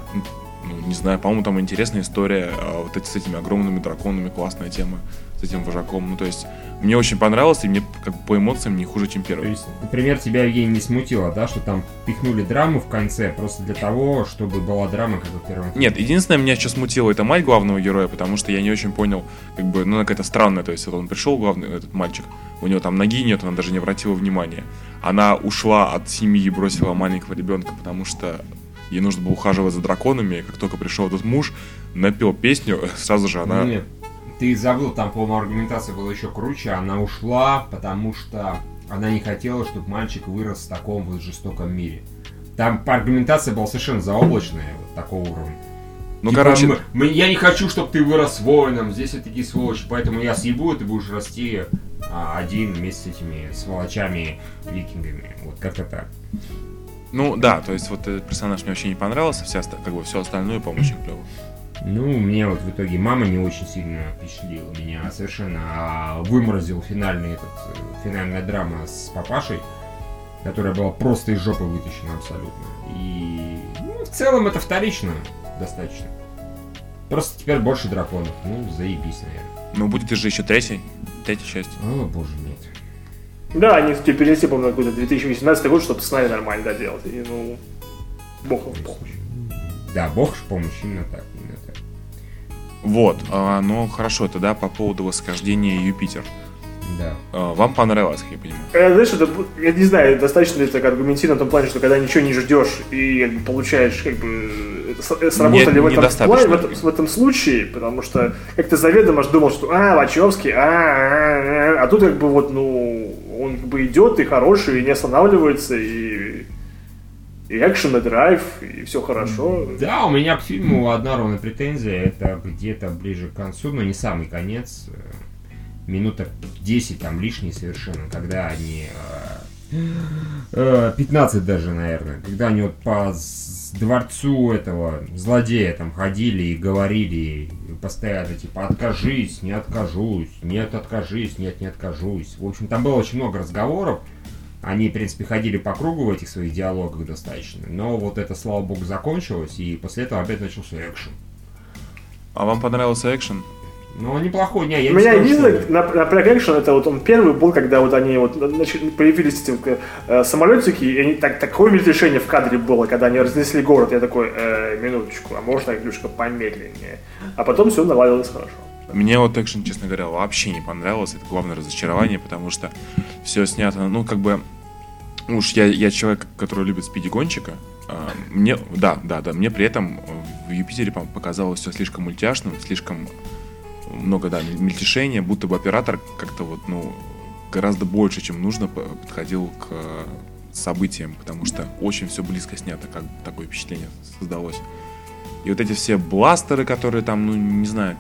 S3: ну, не знаю, по-моему, там интересная история, а, вот эти с этими огромными драконами, классная тема, с этим вожаком. Ну, то есть, мне очень понравилось, и мне как бы по эмоциям не хуже, чем
S1: То
S3: первый.
S1: есть, например, тебя, Евгений, не смутило, да, что там пихнули драму в конце просто для того, чтобы была драма, как в первом?
S3: Нет, единственное, меня сейчас смутило, это мать главного героя, потому что я не очень понял, как бы, ну, какая-то странная, то есть, вот он пришел, главный, этот мальчик, у него там ноги нет, она даже не обратила внимания. Она ушла от семьи и бросила маленького ребенка, потому что ей нужно было ухаживать за драконами, и как только пришел этот муж, напел песню, сразу же она...
S1: Нет, ты забыл, там, по-моему, аргументация была еще круче. Она ушла, потому что она не хотела, чтобы мальчик вырос в таком вот жестоком мире. Там аргументация была совершенно заоблачная, вот такого уровня.
S3: Ну,
S1: Типа,
S3: короче,
S1: м- м- я не хочу, чтобы ты вырос воином, здесь вот такие сволочи, поэтому я съебу, и ты будешь расти а, один вместе с этими сволочами, викингами. Вот как-то так.
S3: ну, да, то есть, вот этот персонаж мне вообще не понравился, вся, как бы, все остальное, по-моему, очень клево.
S1: Ну, мне вот в итоге мама не очень сильно впечатлила. Меня совершенно а, выморозил финальный этот, э, финальная драма с папашей, которая была просто из жопы вытащена абсолютно. И ну, в целом это вторично достаточно. Просто теперь больше драконов. Ну, заебись, наверное.
S3: Ну, будет же еще третий, третья часть.
S1: О, боже, нет.
S2: Да, они хотели перенести, по-моему, на какой-то 2018 год, чтобы сценарий нормально доделать. И, ну, бог им в помощь.
S1: Да, бог ж помощь, именно так.
S3: Вот, а, ну, хорошо, тогда по поводу восхождения Юпитер.
S1: Да.
S3: А, Вам понравилось, как я понимаю?
S2: Э, Знаешь, это, я не знаю, достаточно ли это так аргументировано в том плане, что когда ничего не ждешь и как бы, получаешь, как бы, сработали
S3: Не-
S2: в, этом плане, в, этом, в этом случае, потому что как-то заведомо ж думал, что а, Вачовский, а, а, а, а тут как бы вот, ну, он как бы идет и хороший, и не останавливается, и, и экшен, и драйв, и все хорошо.
S1: Да, у меня к фильму одна ровная претензия. Это где-то ближе к концу, но не самый конец. э, Минута 10 там лишние совершенно, когда они... э, э, 15 даже, наверное. Когда они вот по дворцу этого злодея там ходили и говорили постоянно типа откажись, не откажусь, нет откажись, нет не откажусь. В общем, там было очень много разговоров. Они, в принципе, ходили по кругу в этих своих диалогах достаточно. Но вот это, слава богу, закончилось, и после этого опять начался экшен.
S3: А вам понравился экшен?
S1: Ну, неплохой, не, я
S2: У
S1: не
S2: меня
S1: скажу, что-
S2: напряг экшен, это вот он первый был, когда вот они вот начали, появились эти э, самолетики, и они, так, такое мельтешение в кадре было, когда они разнесли город, я такой, э, минуточку, а можно немножко помедленнее? А потом все наладилось хорошо.
S3: Мне вот экшен, честно говоря, вообще не понравился. Это главное разочарование, потому что все снято, ну, как бы... Уж я, я человек, который любит спиди-гонщика. а, Мне, да, да, да, мне при этом в Юпитере по- показалось все слишком мультяшным, слишком много, да, мельтешения, будто бы оператор как-то вот, ну, гораздо больше, чем нужно, подходил к событиям, потому что очень все близко снято, как такое впечатление создалось. И вот эти все бластеры, которые там, ну, не знаю,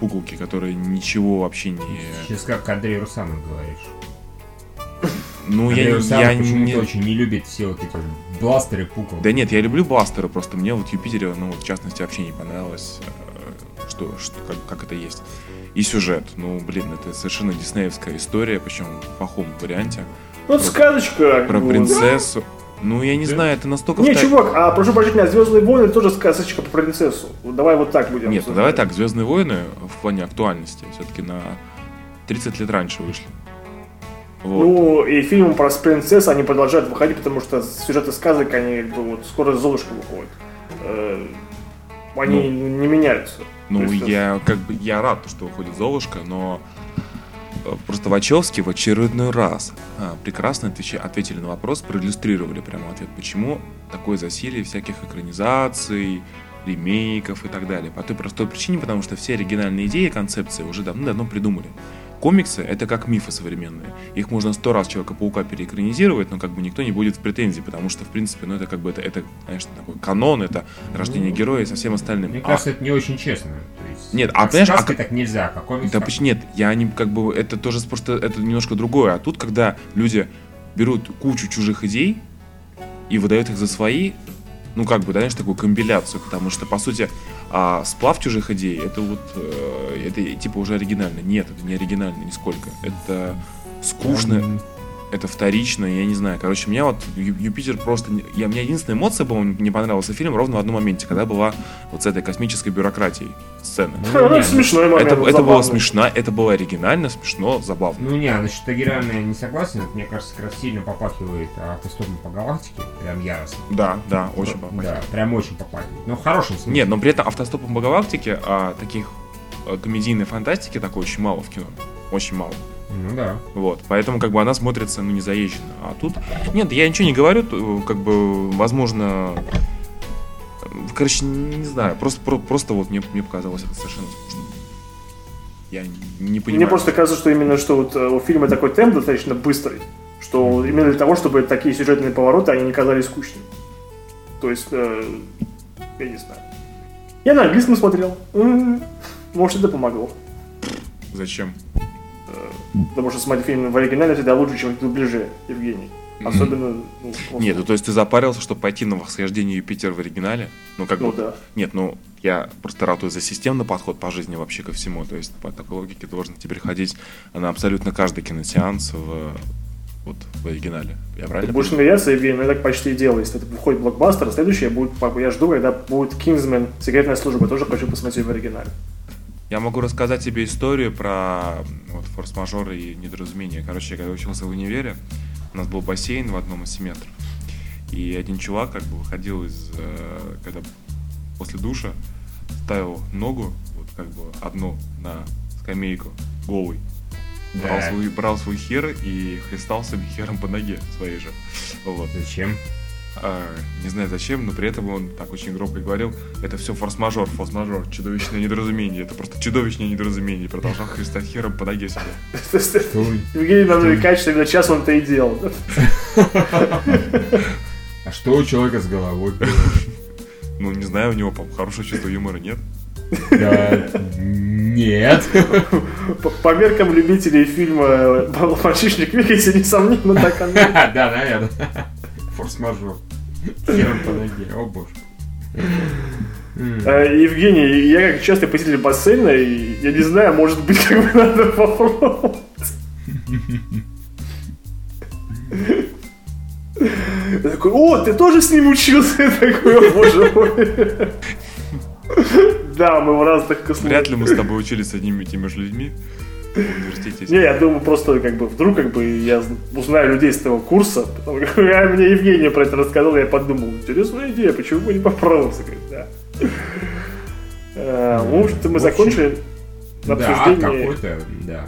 S3: пуговки, которые ничего вообще не...
S1: Сейчас как Андрей Русанов говоришь.
S3: Ну,
S1: Андрей
S3: я,
S1: Русанов
S3: я
S1: почему-то
S3: не...
S1: очень не любит все вот эти бластеры пукал.
S3: Да нет, я люблю бластеры, просто мне вот Юпитере, ну, вот, в частности, вообще не понравилось, э, что, что как, как это есть. И сюжет, ну, блин, это совершенно диснеевская история, причем в плохом варианте.
S2: Ну, это сказочка.
S3: Про
S2: ну,
S3: принцессу. Ну, я не знаю, это настолько...
S2: Не, чувак, а прошу прощения, Звездные войны тоже сказочка про принцессу. Давай вот так будем.
S3: Нет, ну давай так, Звездные войны в плане актуальности все-таки на 30 лет раньше вышли. Вот.
S2: Ну, и фильмы про принцесс, они продолжают выходить, потому что сюжеты сказок, они как бы вот скоро Золушка выходит. Э, Они не меняются.
S3: Ну,
S2: есть,
S3: я как бы я рад, что выходит Золушка, но просто Вачовски в очередной раз а, прекрасно отвеча- ответили на вопрос, проиллюстрировали прямо ответ, почему такое засилие всяких экранизаций, ремейков и так далее. По той простой причине, потому что все оригинальные идеи и концепции уже давно-давно придумали. Комиксы — это как мифы современные. Их можно сто раз Человека-паука переэкранизировать, но как бы никто не будет в претензии, потому что, в принципе, ну это как бы, это, это конечно, такой канон, это рождение героя и со всем остальным.
S1: Мне
S3: А-
S1: кажется, это не очень честно. Есть,
S3: Нет, а понимаешь, а
S1: так нельзя, как комикс.
S3: Да почему нет, я не как бы это тоже просто это немножко другое. А тут, когда люди берут кучу чужих идей и выдают их за свои, ну как бы, да, знаешь, такую компиляцию, потому что по сути а, сплав чужих идей это вот э, это типа уже оригинально. Нет, это не оригинально нисколько. Это скучно, это вторично, я не знаю. Короче, меня вот Юпитер просто... Я, мне единственная эмоция, по-моему, не понравился фильм ровно в одном моменте, когда была вот с этой космической бюрократией сцена.
S1: Ну,
S2: Ну, смешной момент.
S3: Это, это было смешно, это было оригинально, смешно, забавно.
S1: Ну не, насчет оригинально я не согласен. Это, мне кажется, как раз сильно попахивает автостопом по галактике. Прям яростно.
S3: Да, да, очень
S1: Да,
S3: попахивает.
S1: Да, прям очень попахивает. Ну, в хорошем смысле.
S3: Нет, но при этом автостопом по галактике а, таких а, комедийной фантастики такой очень мало в кино. Очень мало.
S1: Ну да.
S3: Вот. Поэтому как бы она смотрится, ну, не заезженно. А тут. Нет, я ничего не говорю, как бы, возможно. Короче, не знаю. Просто, про- просто вот мне, мне показалось это совершенно скучно. Я не понимаю.
S2: Мне просто кажется, что именно что вот э, у фильма такой темп достаточно быстрый, что именно для того, чтобы такие сюжетные повороты, они не казались скучными. То есть, э, я не знаю. Я на английском смотрел. М, Может, это помогло.
S3: Зачем?
S2: Потому что смотреть фильм в оригинале всегда лучше, чем дубляже, Евгений. Особенно, ну, просто-
S3: Нет, ну то есть ты запарился, чтобы пойти на восхождение Юпитера в оригинале? Ну как
S2: ну
S3: бы.
S2: да.
S3: Нет, ну я просто ратую за системный подход по жизни вообще ко всему. То есть по такой логике ты должен теперь ходить на абсолютно каждый киносеанс в, вот, в оригинале. Я
S2: Ты
S3: правильно
S2: будешь
S3: понимаю?
S2: смеяться, Евгений, но я так почти и делаю. Если это выходит блокбастер, следующее будет, я жду, когда будет Кингсмен, секретная служба, тоже хочу посмотреть в оригинале.
S3: Я могу рассказать тебе историю про вот, форс-мажоры и недоразумения. Короче, я когда учился в универе, у нас был бассейн в одном из семестров. И один чувак как бы выходил из... э, когда после душа ставил ногу, вот как бы одну на скамейку, голый. Брал,
S1: Да.
S3: свой, брал свой хер и хлестал себе хером по ноге своей же. Вот.
S1: Зачем?
S3: А, не знаю зачем, но при этом он так очень громко говорил, это все форс-мажор, форс-мажор, чудовищное недоразумение, это просто чудовищное недоразумение, продолжал христать хером по ноге себе.
S2: Евгений намекает, что именно сейчас он это и делал.
S1: А что у человека с головой?
S3: Ну, не знаю, у него, по хорошее чувство юмора нет.
S1: Да, нет.
S2: По, по меркам любителей фильма «Мальчишник в Вегасе», несомненно, так оно.
S1: Да, наверное. Форс-мажор. Хером по ноге, о боже.
S2: Э, Евгений, я как частый посетитель бассейна, и я не знаю, может быть, как бы надо попробовать. Я такой, о, ты тоже с ним учился? Я такой, о боже мой. Да, мы в разных
S3: Вряд ли мы с тобой учились с одними и теми же людьми.
S2: Не, я думаю, просто как бы вдруг как бы я узнаю людей с того курса, потому что я- мне Евгения про это рассказал, я подумал, интересная идея, почему бы не попробовать? Говорит, Да. Э, В общем-то, мы закончили
S1: Да,
S2: обсуждение.
S1: какой-то, да.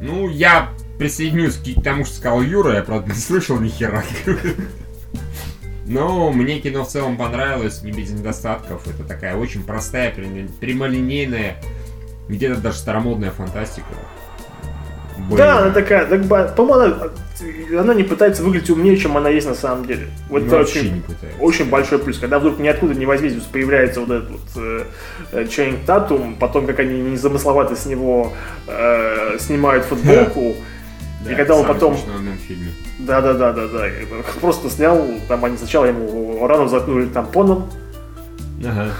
S1: Ну, я присоединюсь к тому, что сказал Юра, я, правда, не слышал ни хера. Но мне кино в целом понравилось, не без недостатков. Это такая очень простая, прям- прямолинейная, где-то даже старомодная фантастика. Блин.
S2: Да, она такая, так, по-моему, она, она не пытается выглядеть умнее, чем она есть на самом деле. Вот
S1: Ну,
S2: это очень,
S1: не пытается.
S2: очень большой плюс. Когда вдруг ниоткуда не возьмись, появляется вот этот вот э, э, Чейн Татум, потом как они незамысловато с него э, снимают футболку, и когда он потом... Да, да, да, да, да. Просто снял, там они сначала ему рану заткнули тампоном.
S1: Ага.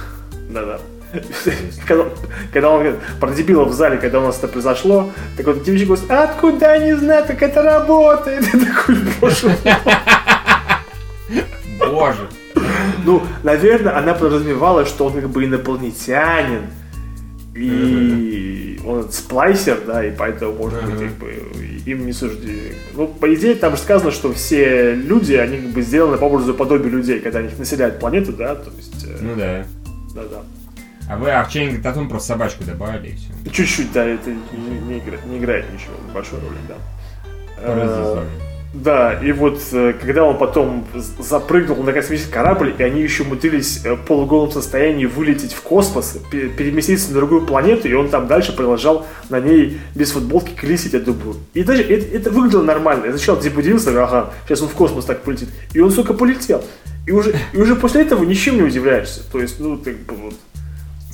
S2: Да, да. Когда, когда он говорит про дебилов в зале, когда у нас это произошло, так вот девочка говорит, «А откуда не знаю, как это работает? Такой, боже
S1: Боже.
S2: Ну, наверное, она подразумевала, что он как бы инопланетянин. И он сплайсер, да, и поэтому, может быть, как бы им не суждено. Ну, по идее, там же сказано, что все люди, они как бы сделаны по образу подобию людей, когда они населяют планету, да, то есть... э,
S1: Ну да.
S2: Да-да.
S1: А вы Арчейн Татун просто собачку добавили и все.
S2: Чуть-чуть, да, это не, не играет, не играет ничего большой роли, да. Э, Да, и вот э, когда он потом запрыгнул на космический корабль, и они еще умудрились э, в полуголом состоянии вылететь в космос, пе- переместиться на другую планету, и он там дальше продолжал на ней без футболки колесить, я думаю. И даже это, это выглядело нормально. Я сначала удивился, ага, сейчас он в космос так полетит. И он, сука, полетел. И уже, и уже после этого ничем не удивляешься. То есть, ну, бы вот.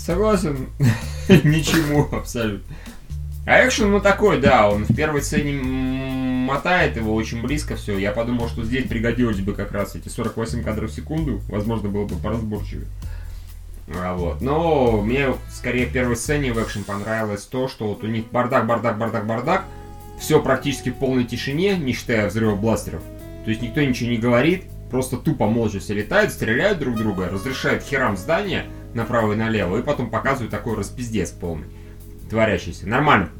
S1: Согласен. Ничему абсолютно. А экшен, ну такой, да, он в первой сцене мотает его очень близко все. Я подумал, что здесь пригодилось бы как раз эти 48 кадров в секунду. Возможно, было бы поразборчивее. А, вот. Но мне скорее в первой сцене в экшен понравилось то, что вот у них бардак, бардак, бардак, бардак. Все практически в полной тишине, не считая взрыва бластеров. То есть никто ничего не говорит, просто тупо молча все летают, стреляют друг друга, разрешают херам здания направо и налево, и потом показывают такой распиздец полный, творящийся. Нормально.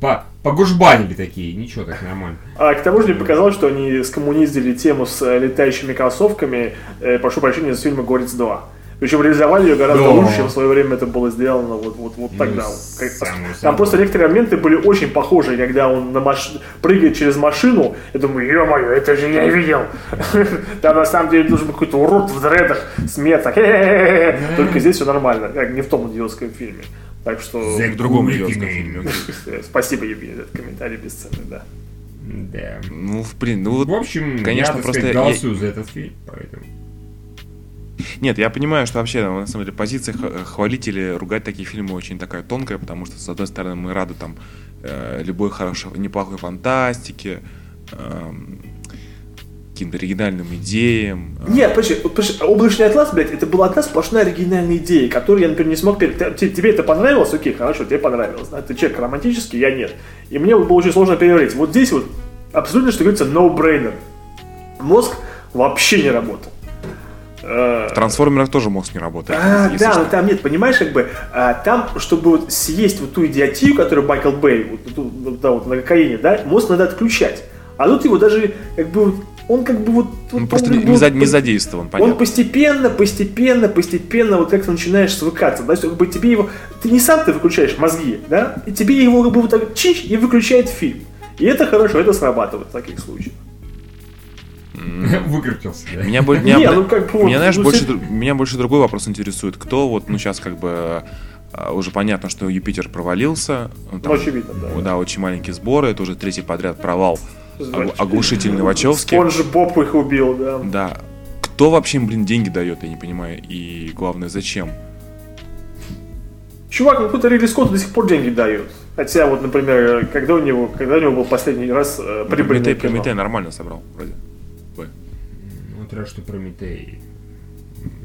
S1: По погужбанили такие, ничего так нормально.
S2: А к тому же мне показалось, что они скоммуниздили тему с э, летающими кроссовками, э, прошу прощения, из фильма «Горец 2». Причем реализовали ее гораздо
S1: Да.
S2: лучше, чем в свое время это было сделано вот, вот, вот тогда.
S1: Ну,
S2: Как-
S1: самую-
S2: Там
S1: самую.
S2: просто некоторые моменты были очень похожи, когда он на маш... прыгает через машину. Я думаю, ё-моё, это же я видел. Там на самом деле должен быть какой-то урод в дредах с. Хе-хе-хе. Только здесь все нормально, как не в том идиотском фильме. Так что
S3: В другом идиотском фильме.
S2: спасибо, Евгений, за этот комментарий бесценный, да.
S1: Да.
S3: Ну, в принципе, ну вот,
S1: В общем,
S3: конечно,
S1: я, так
S3: просто
S1: голосую за этот фильм, поэтому...
S3: Нет, я понимаю, что вообще, ну, на самом деле, позиция х- хвалителей ругать такие фильмы очень такая тонкая, потому что, с одной стороны, мы рады там э, любой хорошей, неплохой фантастике, эм, каким-то оригинальным идеям. э,
S2: Нет, подожди, подожди, облачный атлас, блядь, это была одна сплошная оригинальная идея, которую я, например, не смог те- Тебе это понравилось? Окей, хорошо, тебе понравилось. Да? Ты человек романтический, я нет. И мне было очень сложно переварить. Вот здесь вот абсолютно, что говорится, no-brainer. Мозг вообще не работал. Э,
S3: В трансформерах тоже мозг не работает.
S2: а, да,
S3: что.
S2: но там нет, понимаешь, как бы, а, там, чтобы вот съесть вот ту идиотию, которую Майкл Бэй, вот, вот, да, вот на кокаине, да, мозг надо отключать. А тут его даже, как бы, он как бы вот...
S3: Он
S2: вот,
S3: просто
S2: он
S3: не,
S2: вот
S3: не задействован,
S2: он
S3: понятно.
S2: постепенно, постепенно, постепенно вот как-то начинаешь свыкаться, да, что как бы тебе его, ты не сам ты выключаешь мозги, да, и тебе его как бы вот так чич и выключает фильм. И это хорошо, это срабатывает в таких случаях.
S1: Выкрутился?
S3: Меня, бо-
S2: Не,
S3: меня,
S2: ну как вот,
S3: меня, знаешь,
S2: ну,
S3: больше, меня больше другой вопрос интересует. Кто вот, ну, сейчас как бы а, уже понятно, что Юпитер провалился. ну, там,
S2: Ну, очевидно, да.
S3: Да, очень маленькие сборы, это уже третий подряд провал. Огу- Оглушительный Вачовски.
S2: Спонж Боб их убил, да.
S3: Да. Кто вообще им, блин, деньги дает, я не понимаю. И главное, зачем?
S2: Чувак, ну кто-то Ридли Скотту до сих пор деньги дает. Хотя вот, например, когда у него, когда у него был последний раз э, прибыльное
S3: Прометей,
S2: кино?
S3: Прометей нормально собрал, вроде.
S1: Ну, раз что Прометей.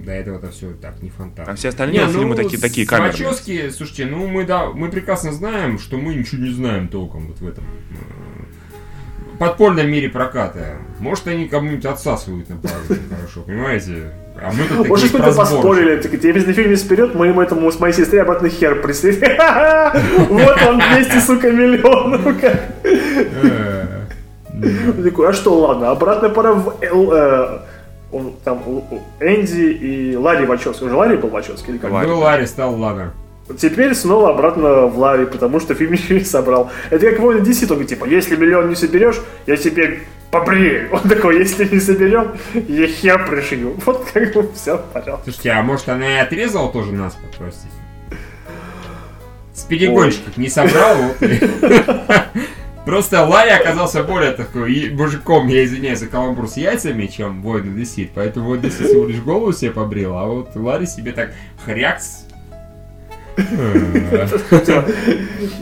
S1: До этого это все так, не фонтан.
S3: А все остальные фильмы такие, такие камерные.
S1: Вачовски, слушайте, ну мы да, мы прекрасно знаем, что мы ничего не знаем толком вот в этом э, подпольном мире проката. Может, они кому-нибудь отсасывают на пару очень хорошо, понимаете? А мы тут
S2: Может,
S1: прозборщики.
S2: поспорили. Так, тебе если фильм не вперед, мы ему этому с моей сестре обратно хер прислали. Вот он 200, сука, миллионов.
S1: Э,
S2: Он такой, а что, ладно, обратно пора в э, он там у- у Энди и Ларри Вачовски. Уже Ларри был Вачовски или как?
S3: Ларри.
S1: Был Ларри, стал Лана.
S2: Теперь снова обратно в Ларри, потому что фильм ничего не собрал. Это как Война DC, только типа, если миллион не соберешь, я тебе побрею. Он такой, если не соберем, я хер пришью. Вот как бы все, пожалуйста.
S1: Слушайте, а может она и отрезала тоже нас, простите? Спидигонщиков не собрал, вот Просто Ларри оказался более такой мужиком, я извиняюсь за каламбур с яйцами, чем Война Десит. Поэтому Война Десит всего лишь голову себе побрил, а вот Ларри себе так хрякс.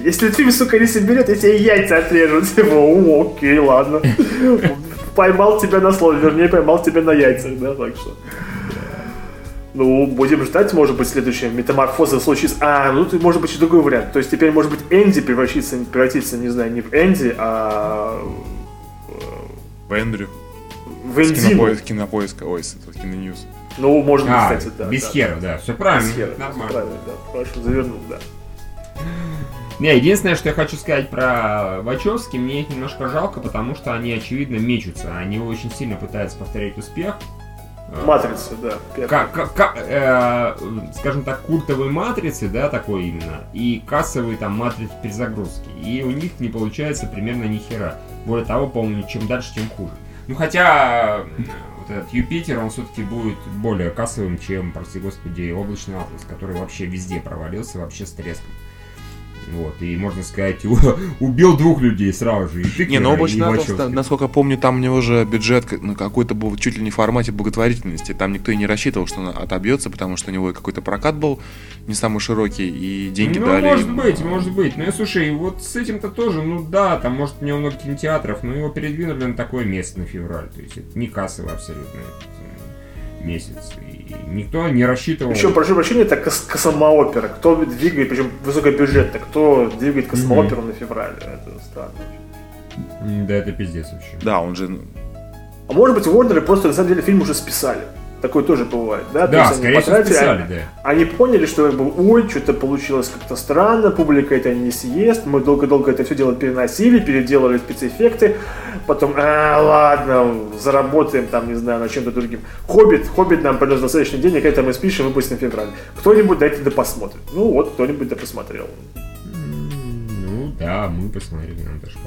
S2: Если фильм, сука, не соберет, я тебе яйца отрежу. Типа, о, окей, ладно. Поймал тебя на слове, вернее, поймал тебя на яйцах, да, так что. Ну, будем ждать, может быть, следующая метаморфоза случится. А, ну, тут может быть и другой вариант. То есть теперь, может быть, Энди превратится, превратится, не знаю, не в Энди, а
S3: В Эндрю.
S2: в
S3: С
S2: Эндину.
S3: кинопоиска, ой, с этого киноньюз.
S2: Ну, может быть,
S1: А,
S2: кстати, да.
S1: без
S2: да,
S1: хера, да. Все правильно.
S2: Без хера,
S1: Нормально.
S2: Правильно, да. Хорошо, завернул, да.
S1: Не, единственное, что я хочу сказать про Вачовски, мне их немножко жалко, потому что они, очевидно, мечутся. Они очень сильно пытаются повторять успех. Э,
S2: Матрица, да.
S1: Как, как, как, э, скажем так, культовые матрицы, да, такой именно, и кассовые там матрицы перезагрузки. И у них не получается примерно ни хера. Более того, по-моему, чем дальше, тем хуже. Ну хотя э, вот этот Юпитер, он все-таки будет более кассовым, чем, прости господи, облачный атлас, который вообще везде провалился, вообще с треском. Вот, и можно сказать, убил двух людей сразу же. И
S3: Не,
S1: Пикера,
S3: ну облачный атлас, да, насколько помню, там у него же бюджет какой-то был чуть ли не в формате благотворительности. Там никто и не рассчитывал, что он отобьется, потому что у него какой-то прокат был не самый широкий, и деньги
S1: ну,
S3: дали.
S1: может
S3: им,
S1: быть, может быть. Ну, и слушай, вот с этим-то тоже, ну да, там, может, у него много кинотеатров, но его передвинули на такое место на февраль. То есть это не кассовый абсолютно э, месяц. Никто не рассчитывал...
S2: Еще, прошу прощения, это кос- космоопера. Кто двигает, причем высокобюджетно, кто двигает космооперу на феврале? Это странно.
S1: Да это пиздец вообще.
S3: Да, он же... ну,
S2: А может быть, Warner просто на самом деле фильм уже списали. Такое тоже бывает, да? То
S1: Да,
S2: есть они
S1: скорее всего,
S2: потратили,
S1: списали,
S2: они-
S1: да.
S2: Они поняли, что как бы, ой, что-то получилось как-то странно, публика это не съест, мы долго-долго это все дело переносили, переделали спецэффекты, потом, а, ладно, заработаем там, не знаю, на чем-то другим. Хоббит, Хоббит нам принес достаточно денег, это мы спишем, выпустим в феврале. Кто-нибудь дайте да посмотрит. Ну вот, кто-нибудь да посмотрел.
S1: Ну да, мы посмотрели, нам понравилось.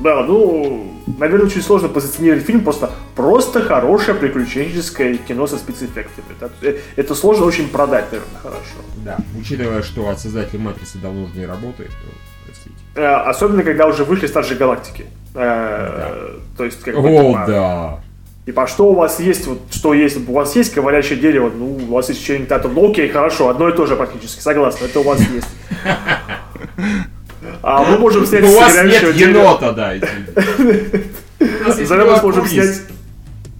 S2: Да, ну, наверное, очень сложно позиционировать фильм просто просто хорошее приключенческое кино со спецэффектами. да. Э, Это сложно очень продать, наверное, хорошо.
S1: Да, учитывая, что от создателя Матрицы давно уже не работает, то простите.
S2: Э, Особенно, когда уже вышли старшие галактики. Э, То есть, как бы,
S1: О,
S2: типа,
S1: да.
S2: типа, а что у вас есть, вот, что есть, у вас есть говорящее дерево, ну, у вас есть Татум, ну, окей, хорошо, одно и то же практически, согласна, это у вас есть. А мы можем снять
S1: У вас
S2: говорящего
S1: нет
S2: дерева.
S1: енота, да. извините. У нас есть
S2: За мы сможем снять...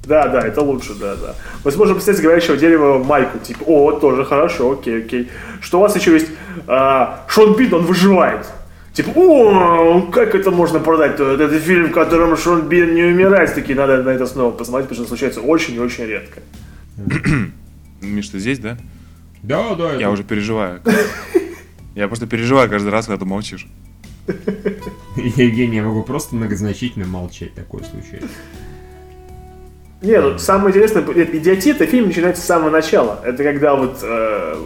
S2: Да, да, это лучше, да, да. Мы сможем снять с говорящего дерева майку, типа, о, тоже хорошо, окей, окей. Что у вас еще есть? А, Шон Бин, он выживает. Типа, о, как это можно продать? Это, это фильм, в котором Шон Бин не умирает. Такие, надо на это снова посмотреть, потому что случается очень и очень редко.
S3: Миш, ты здесь, да?
S1: Да, да.
S3: Я
S1: это-
S3: уже переживаю. Я просто переживаю каждый раз, когда ты молчишь.
S1: Евгений, я могу просто многозначительно молчать, такое случается.
S2: Не, ну, самое интересное, «Идиотия» это фильм начинается с самого начала. Это когда вот, э,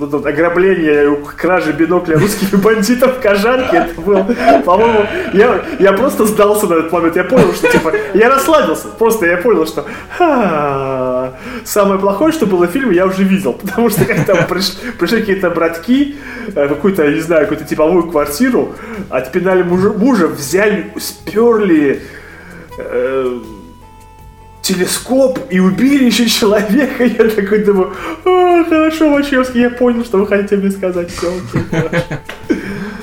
S2: вот это ограбление, кража бинокля русских бандитов в Кожанке, это было, по-моему, я, я просто сдался на этот момент. Я понял, что, типа, я расслабился. Просто я понял, что самое плохое, что было в фильме, я уже видел. Потому что когда там приш- пришли какие-то братки, э, какую-то, не знаю, какую-то типовую квартиру, отпинали мужа, мужа взяли, сперли, э, телескоп и убили еще человека. Я такой думаю, «А, хорошо, Вачевский, я понял, что вы хотите мне сказать. Все,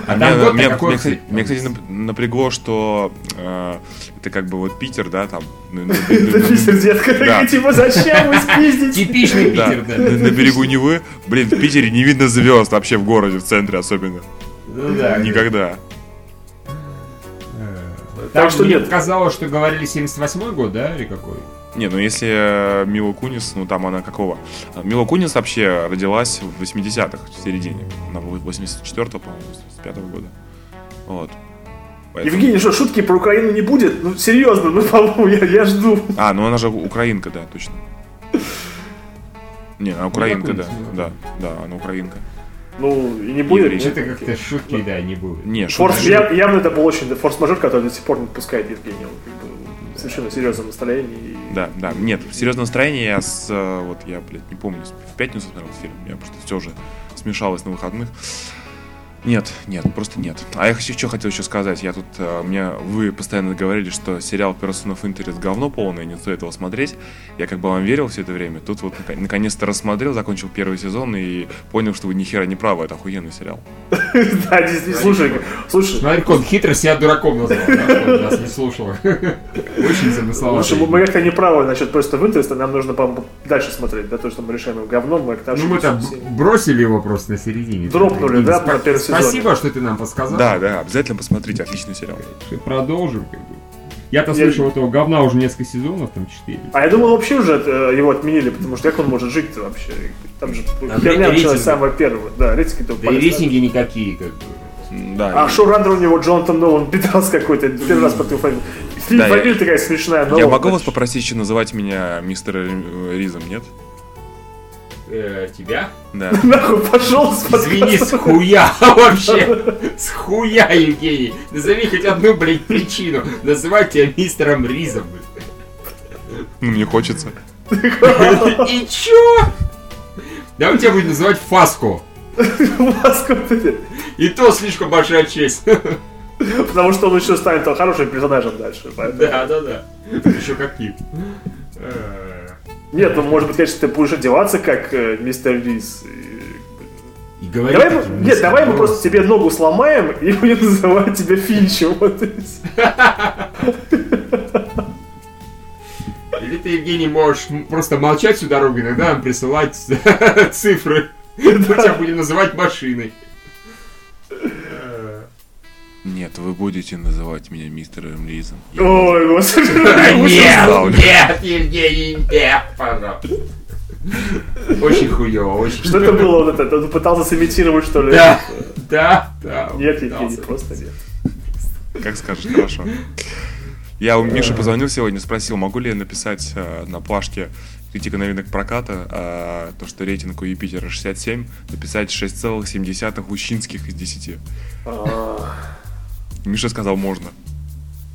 S1: А
S3: Меня-
S1: год
S3: меня,
S1: какой,
S3: меня, кстати, меня, кстати, нап- напрягло, что э, это как бы вот Питер, да, там.
S2: Это Питер, детка,
S3: Да.
S2: такой, типа, зачем вы спиздите?
S1: Типичный Питер, да.
S3: на, на берегу Невы. Блин, в Питере не видно звезд вообще в городе, в центре особенно.
S1: Ну да.
S3: Никогда.
S1: Там
S2: Так что
S1: мне
S2: нет.
S1: казалось, что говорили 78 год, да, или какой?
S3: Не, ну если э, Мила Кунис, ну там она какого? А, Мила Кунис вообще родилась в 80-х, в середине. Она 84-го, по-моему, 85-го года. Вот. Поэтому-
S2: Евгений, что, шутки про Украину не будет? Ну, серьезно, ну, по-моему, я, я жду.
S3: А, ну она же украинка, да, точно. Не, она украинка, да. Да, да, она украинка.
S2: Ну, и не будет. Нет?
S1: Это как-то шутки, да, не будет.
S3: Не,
S2: Форс, я- явно это был очень форс-мажор, который до сих пор не отпускает Евгения. Как бы совершенно серьезном настроении.
S3: Да, да. Нет, в серьезном настроении я с... э, Вот я, блядь, не помню, в пятницу смотрел фильм. Я просто все уже смешалось на выходных. Нет, нет, просто нет. А я хочу, что хотел еще сказать. Я тут, э, мне, вы постоянно говорили, что сериал Person of Interest говно полное, не стоит его смотреть. Я как бы вам верил все это время. Тут вот нак- наконец-то рассмотрел, закончил первый сезон и понял, что вы ни хера не правы, это охуенный сериал.
S2: Да, действительно, слушай, слушай,
S1: Смотри, как он хитро себя дураком назвал, нас не слушал. Очень замысловато.
S2: Слушай, мы как-то не правы насчет просто Винтерста, нам нужно, по-моему, дальше смотреть, да, то, что мы решаем его говном, мы
S1: Ну мы там бросили его просто на середине.
S2: Дропнули, да, на первом сезоне.
S1: Спасибо, что ты нам подсказал.
S3: Да, да, обязательно посмотрите, отличный сериал.
S1: Продолжим, как бы. Я-то
S2: Я-
S1: слышал этого говна уже несколько сезонов, там четыре.
S2: А я думал, вообще уже э, его отменили, потому что как он может жить-то вообще? Там же
S1: А
S2: херня
S1: рейтинги-
S2: началась самая первая. Да, рейтинги то
S1: Да и рейтинги никакие, как бы.
S3: Да,
S2: А шоураннер у него Джонатан Нолан, пидорас какой-то, первый раз против фамилии. Фильм
S3: Да, я-
S2: такая смешная,
S3: я могу вас попросить еще называть меня мистером э, Ризом, нет?
S1: Э, тебя?
S3: Да.
S2: Нахуй пошел с
S1: Извини, с хуя вообще. С хуя, Евгений. Назови хоть одну, блядь, причину. Называть тебя мистером Ризом.
S3: Ну, мне хочется.
S1: И чё? Да он тебя будет называть Фаско.
S2: Господи.
S1: И то слишком большая честь.
S2: Потому что он еще станет хорошим персонажем дальше. поэтому-
S1: Да, да, да. Еще каким.
S2: Нет, ну может быть, конечно, ты будешь одеваться как э, мистер Риз. и-
S1: И говорит
S2: Давай, мы-
S1: таким
S2: нет,
S1: низким
S2: давай мы просто тебе ногу сломаем и будем называть тебя Финчем. Вот.
S1: Или ты, Евгений, можешь просто молчать всю дорогу, иногда нам присылать цифры. Мы тебя будем называть машиной.
S3: Нет, вы будете называть меня мистером Ризом. Я-
S2: Ой, господи.
S1: Нет, нет, Евгений, нет, пожалуйста. Очень хуёво, очень
S2: Что это было вот это? Он пытался сымитировать, что ли?
S1: Да, да, да.
S2: Нет,
S1: пытался.
S2: Евгений, просто нет.
S3: Как скажешь, хорошо. Я у Миши позвонил сегодня, спросил, могу ли я написать э, на плашке критика новинок проката, э, то, что рейтинг у Юпитера 67, написать 6,7 ущинских из 10. Миша сказал, можно.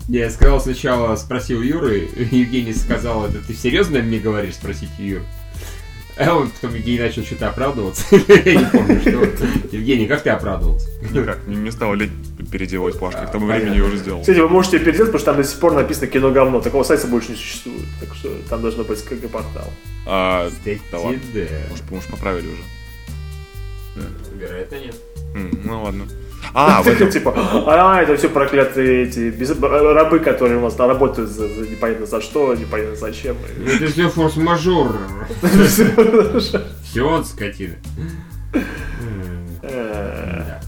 S1: Я сказал сначала, спросил Юры, Евгений сказал, это ты серьезно мне говоришь, спросить Юру? А он потом Евгений начал что-то оправдываться. Я не помню, что. Евгений, как ты оправдывался?
S3: Никак, не, не стал лень переделывать плашку, к тому
S1: Понятно.
S3: времени я уже сделал.
S2: Кстати, вы можете переделать, потому что там до сих пор написано кино говно. Такого сайта больше не существует. Так что там должно быть как портал.
S3: А, да ладно,
S1: Да.
S3: может, поправили уже.
S1: Вероятно, нет.
S3: Ну ладно. А, в этом,
S2: Типа, а, это все проклятые эти рабы, которые у нас там работают за, непонятно за что, непонятно зачем.
S1: Это все форс-мажор. Все он скотина.
S2: Э,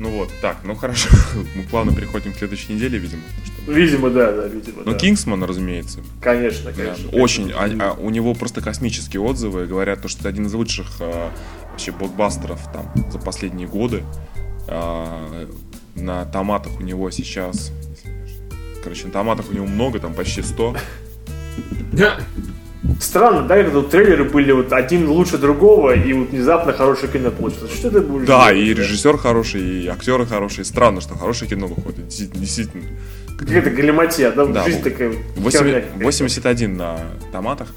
S3: ну вот, так, ну хорошо. Мы плавно переходим к следующей неделе, видимо.
S2: Видимо, да, да, видимо,
S3: Ну,
S2: да.
S3: Кингсман, разумеется.
S2: Конечно,
S3: Да,
S2: конечно.
S3: Очень, а- а у него просто космические отзывы, говорят, то, что это один из лучших а, вообще блокбастеров там за последние годы. А, на томатах у него сейчас, короче, на томатах у него много, там почти 100.
S1: Да.
S2: Странно, да, когда вот трейлеры были вот один лучше другого, и вот внезапно хорошее кино получилось. Что ты будешь
S3: Да,
S2: делать,
S3: и режиссер хороший, и актеры хорошие. Странно, что хорошее кино выходит. Действительно.
S2: Какая-то галиматья, да,
S3: Да,
S2: жизнь такая.
S3: Восемь-
S2: херня какая-то.
S3: 81 на томатах.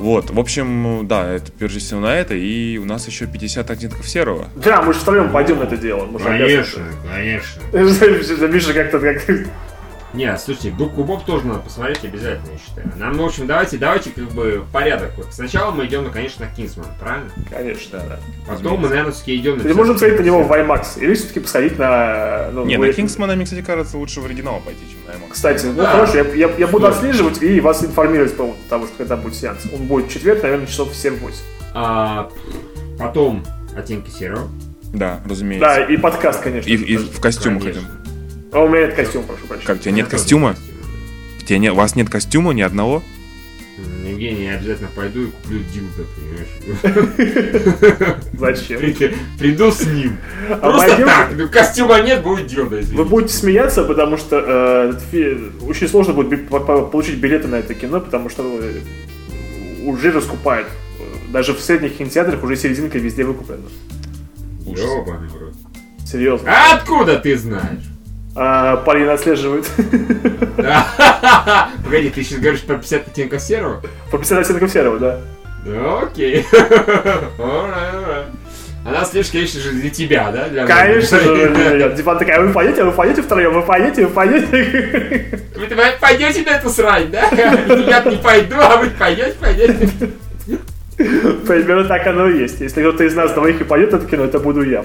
S3: Вот, в общем, да, это прежде всего на это, и у нас еще 50 оттенков серого.
S2: Да, мы же втроем пойдем на это дело. Мы же
S1: Конечно, конечно.
S2: Миша как-то как
S1: Не, слушайте, Губку Боб тоже надо посмотреть обязательно, я считаю. Нам, в общем, давайте, давайте как бы порядок. Вот сначала мы идем, ну, конечно, на Кингсман, правильно?
S2: Конечно, да.
S1: Потом мы, наверное, все-таки идем на...
S2: Или можем сходить на него в IMAX, или все-таки посходить на... Ну,
S3: Не,
S2: вы-
S3: на Кингсмана, мне, кстати, кажется, лучше в оригинал пойти, чем на IMAX.
S2: Кстати, ну
S1: Да.
S2: хорошо, я, я- я буду отслеживать и вас информировать по поводу того, что когда будет сеанс. Он будет в четверг, наверное, часов в 7-8.
S1: А, потом оттенки серого.
S3: Да, разумеется.
S2: Да, и подкаст, конечно.
S3: И, и в костюмах
S1: Конечно.
S3: этим.
S2: А у меня нет костюма, прошу прощения.
S3: Как, у тебя нет костюма? У, тебя не- у вас нет костюма ни одного?
S1: Евгений, я обязательно пойду и куплю дилдо, понимаешь?
S2: Зачем?
S1: При- Приду с ним.
S2: А
S1: Просто так. Ну, костюма нет, будет дилдо,
S2: Вы будете смеяться, потому что э, очень сложно будет получить билеты на это кино, потому что э, уже раскупают. Даже в средних кинотеатрах уже серединка везде выкуплена.
S3: Ужас.
S2: Серьезно.
S1: А откуда ты знаешь?
S2: А, Полина отслеживает.
S1: Погоди, ты сейчас говоришь про 50 оттенков серого?
S2: По 50 оттенков серого, да.
S1: Окей. Она слишком, конечно же, для тебя, да? Для
S2: Конечно же, для меня. Типа такая, вы пойдете, вы пойдете втроем, вы пойдете, вы пойдете.
S1: Вы давай пойдете на эту срань, да? Я не пойду, а вы пойдете, пойдете.
S2: Примерно так оно и есть. Если кто-то из нас двоих и пойдет на это кино, это буду я.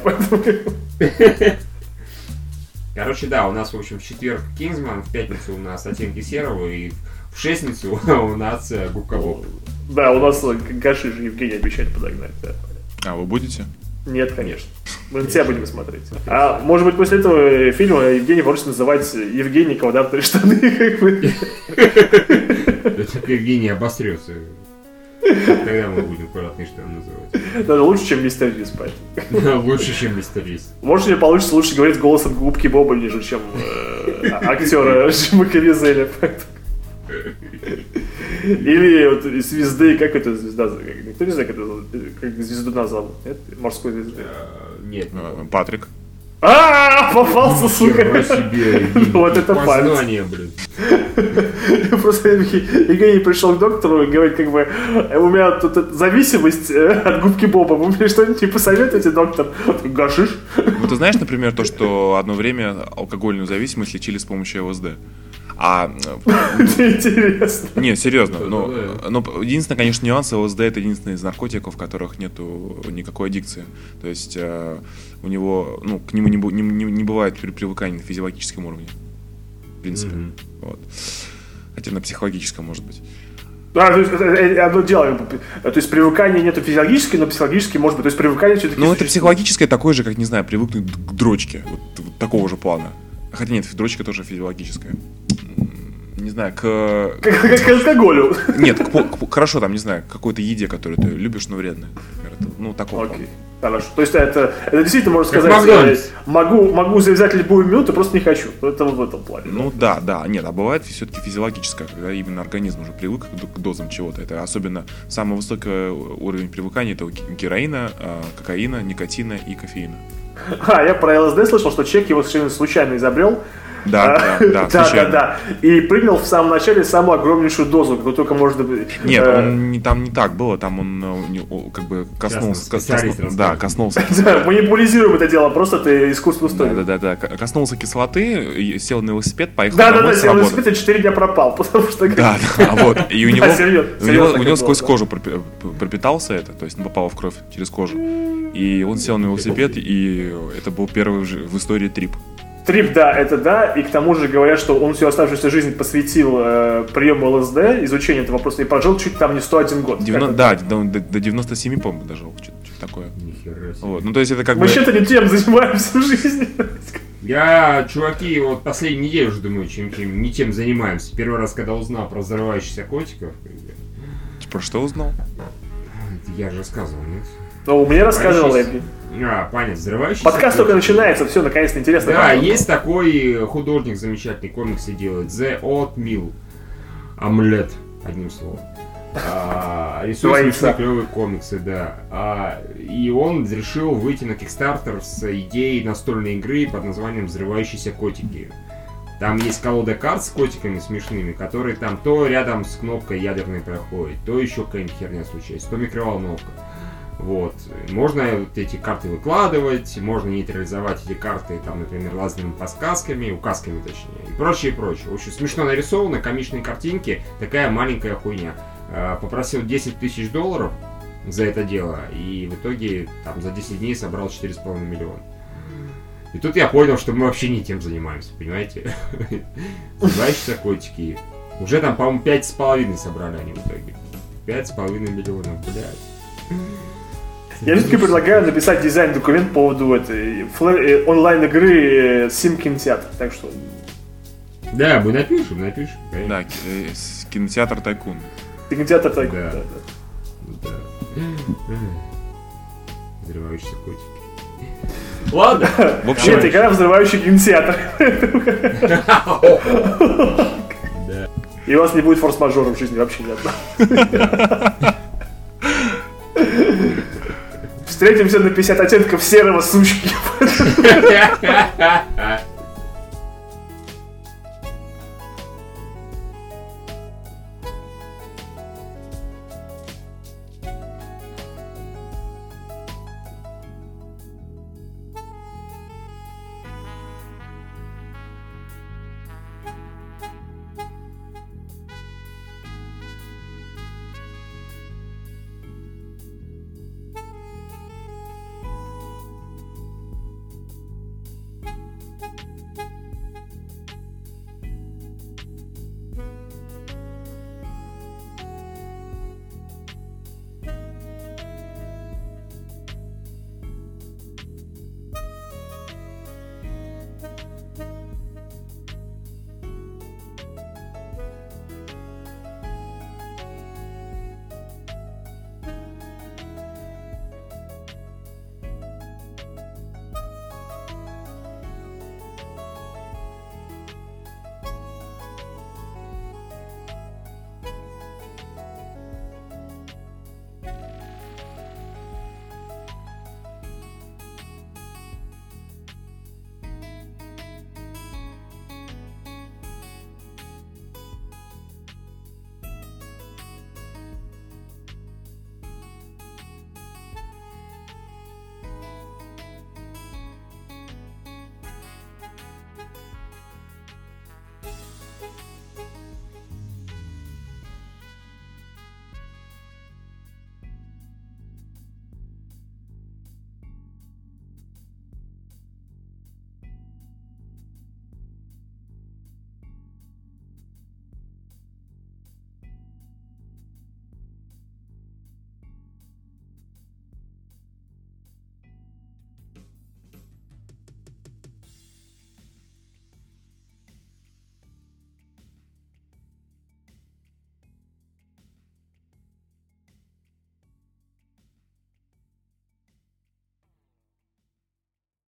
S1: Короче, да, у нас, в общем, в четверг Кингсман, в пятницу у нас оттенки серого, и в шестницу у нас э, губка Боб.
S2: Да, у нас э, Гаши же Евгений обещает подогнать. да.
S3: А вы будете?
S2: Нет, конечно. Мы на тебя будем смотреть. А может быть, после этого фильма Евгений можете называть Евгений квадратные штаны. как бы.
S1: Евгений обосрется. Тогда мы будем аккуратные штаны называть.
S2: Даже лучше, чем мистер Виз, поэтому.
S1: Лучше, чем мистер Рис.
S2: Может, мне получится лучше говорить голосом губки Боба, нежели чем э, а- актера Джима Кавизеля. Или вот звезды, как это звезда, никто не знает, как, это как звезду назовут, нет? Морской звезды.
S1: Э, Нет,
S3: А, Патрик.
S2: А, попался, сука. Вот это
S1: познание, блин.
S2: Просто Евгений пришел к доктору и говорит, как бы, у меня тут зависимость э, от губки Боба. Вы мне что-нибудь посоветуете, доктор? Гашиш?
S3: Ну, ты знаешь, например, то, что одно время алкогольную зависимость лечили с помощью ЛСД. А, э,
S2: Это интересно.
S3: не, серьезно,
S1: Да,
S3: но,
S1: да,
S3: но единственный, конечно, нюанс, ЛСД это единственный из наркотиков, в которых нету никакой аддикции. То есть э, у него, ну, к нему не, не, не- не бывает при- привыкания на физиологическом уровне. В принципе.
S1: Мгм.
S3: Вот. Хотя на психологическом, может быть.
S2: А, то есть, это, э, одно дело, бы, то есть привыкания нету физиологически, но психологически может быть. То есть привыкание все-таки
S3: Ну, это психологическое такое же, как, не знаю, привыкнуть к дрочке. Вот, вот такого же плана. Хотя нет, дрочка тоже физиологическая. Не знаю, к...
S2: Как, как к алкоголю.
S3: Нет, к по- к- хорошо, там, не знаю, к какой-то еде, которую ты любишь, но это, Ну, такого.
S2: Окей. Хорошо. То есть это, это действительно можно сказать,
S1: Макдональдс.
S2: э, могу, могу завязать любую минуту, просто не хочу. Это вот в этом плане.
S3: Ну да, да, нет, а бывает все-таки физиологическое, когда именно организм уже привык к дозам чего-то. Это особенно самый высокий уровень привыкания это героина, а, кокаина, никотина и кофеина.
S2: А, я про ЛСД слышал, что человек его совершенно случайно изобрел.
S3: Да,
S2: А,
S3: да, да,
S2: да,
S3: случайно.
S2: да. И принял в самом начале самую огромнейшую дозу, какую только можно...
S3: Нет,
S2: Э,
S3: он не, там не так было, там он э, как бы коснулся, да, коснулся,
S2: да, Манипулизируем это дело, просто ты искусство
S3: да,
S2: стоит.
S3: да, да, да, коснулся кислоты, и сел на велосипед, поехал
S2: Да, да, да,
S3: с
S2: я на
S3: работы.
S2: велосипеде 4 дня пропал, потому что...
S3: Да, да, а вот, и у него,
S2: Да,
S3: у него,
S2: и
S3: сквозь кожу пропи- пропитался это, то есть попало в кровь через кожу. И он сел на велосипед, и это был первый в истории трип.
S2: Трип, да, это да, и к тому же говорят, что он всю оставшуюся жизнь посвятил э, приему ЛСД, изучению этого вопроса, и прожил чуть там не 101 год.
S3: Девяно-
S2: Как
S3: Да, до, до- до 97, по-моему, дожил, что-то такое. Вот. Ну, то есть это как
S2: Мы
S3: бы...
S2: вообще-то не тем занимаемся в жизни.
S1: Я, чуваки, вот последнюю неделю уже думаю, чем, чем не тем занимаемся. Первый раз, когда узнал про взрывающихся котиков,
S3: Про что узнал?
S1: я же рассказывал, нет?
S2: Ну, мне рассказывал. Эбби.
S1: А, понятно, взрывающийся
S2: Подкаст только начинается, все, наконец-то интересно.
S1: Да, есть такой художник замечательный, комиксы делает. The Oatmeal. Омлет, одним словом. А, рисует смешные клевые комиксы, да. А, и он решил выйти на Kickstarter с идеей настольной игры под названием «Взрывающиеся котики». Там есть колода карт с котиками смешными, которые там то рядом с кнопкой ядерной проходит, то еще какая-нибудь херня случается, то микроволновка. Вот. Можно вот эти карты выкладывать, можно нейтрализовать эти карты, там, например, разными подсказками, указками точнее, и прочее, и прочее. Общем, смешно нарисовано, комичные картинки, такая маленькая хуйня. Э, Попросил 10 тысяч долларов за это дело, и в итоге там за 10 дней собрал 4,5 миллиона. И тут я понял, что мы вообще не тем занимаемся, понимаете? Взрывающиеся котики. Уже там, по-моему, пять с половиной собрали они в итоге. Пять с половиной миллионов, блядь.
S2: Я все-таки предлагаю написать дизайн-документ по поводу этой флэ- э, онлайн-игры э, Sim Кинотеатр. Так что
S1: Да, мы напишем, напишем. конечно.
S3: Да, э, кинотеатр Тайкун.
S2: кинотеатр так.
S1: Да.
S2: да, да.
S1: Да. Взрывающиеся котики. Ладно.
S3: В общем,
S2: Нет, игра взрывающий кинотеатр. И у вас не будет форс-мажора в жизни вообще ни одного. Встретимся на 50 оттенков серого сучки.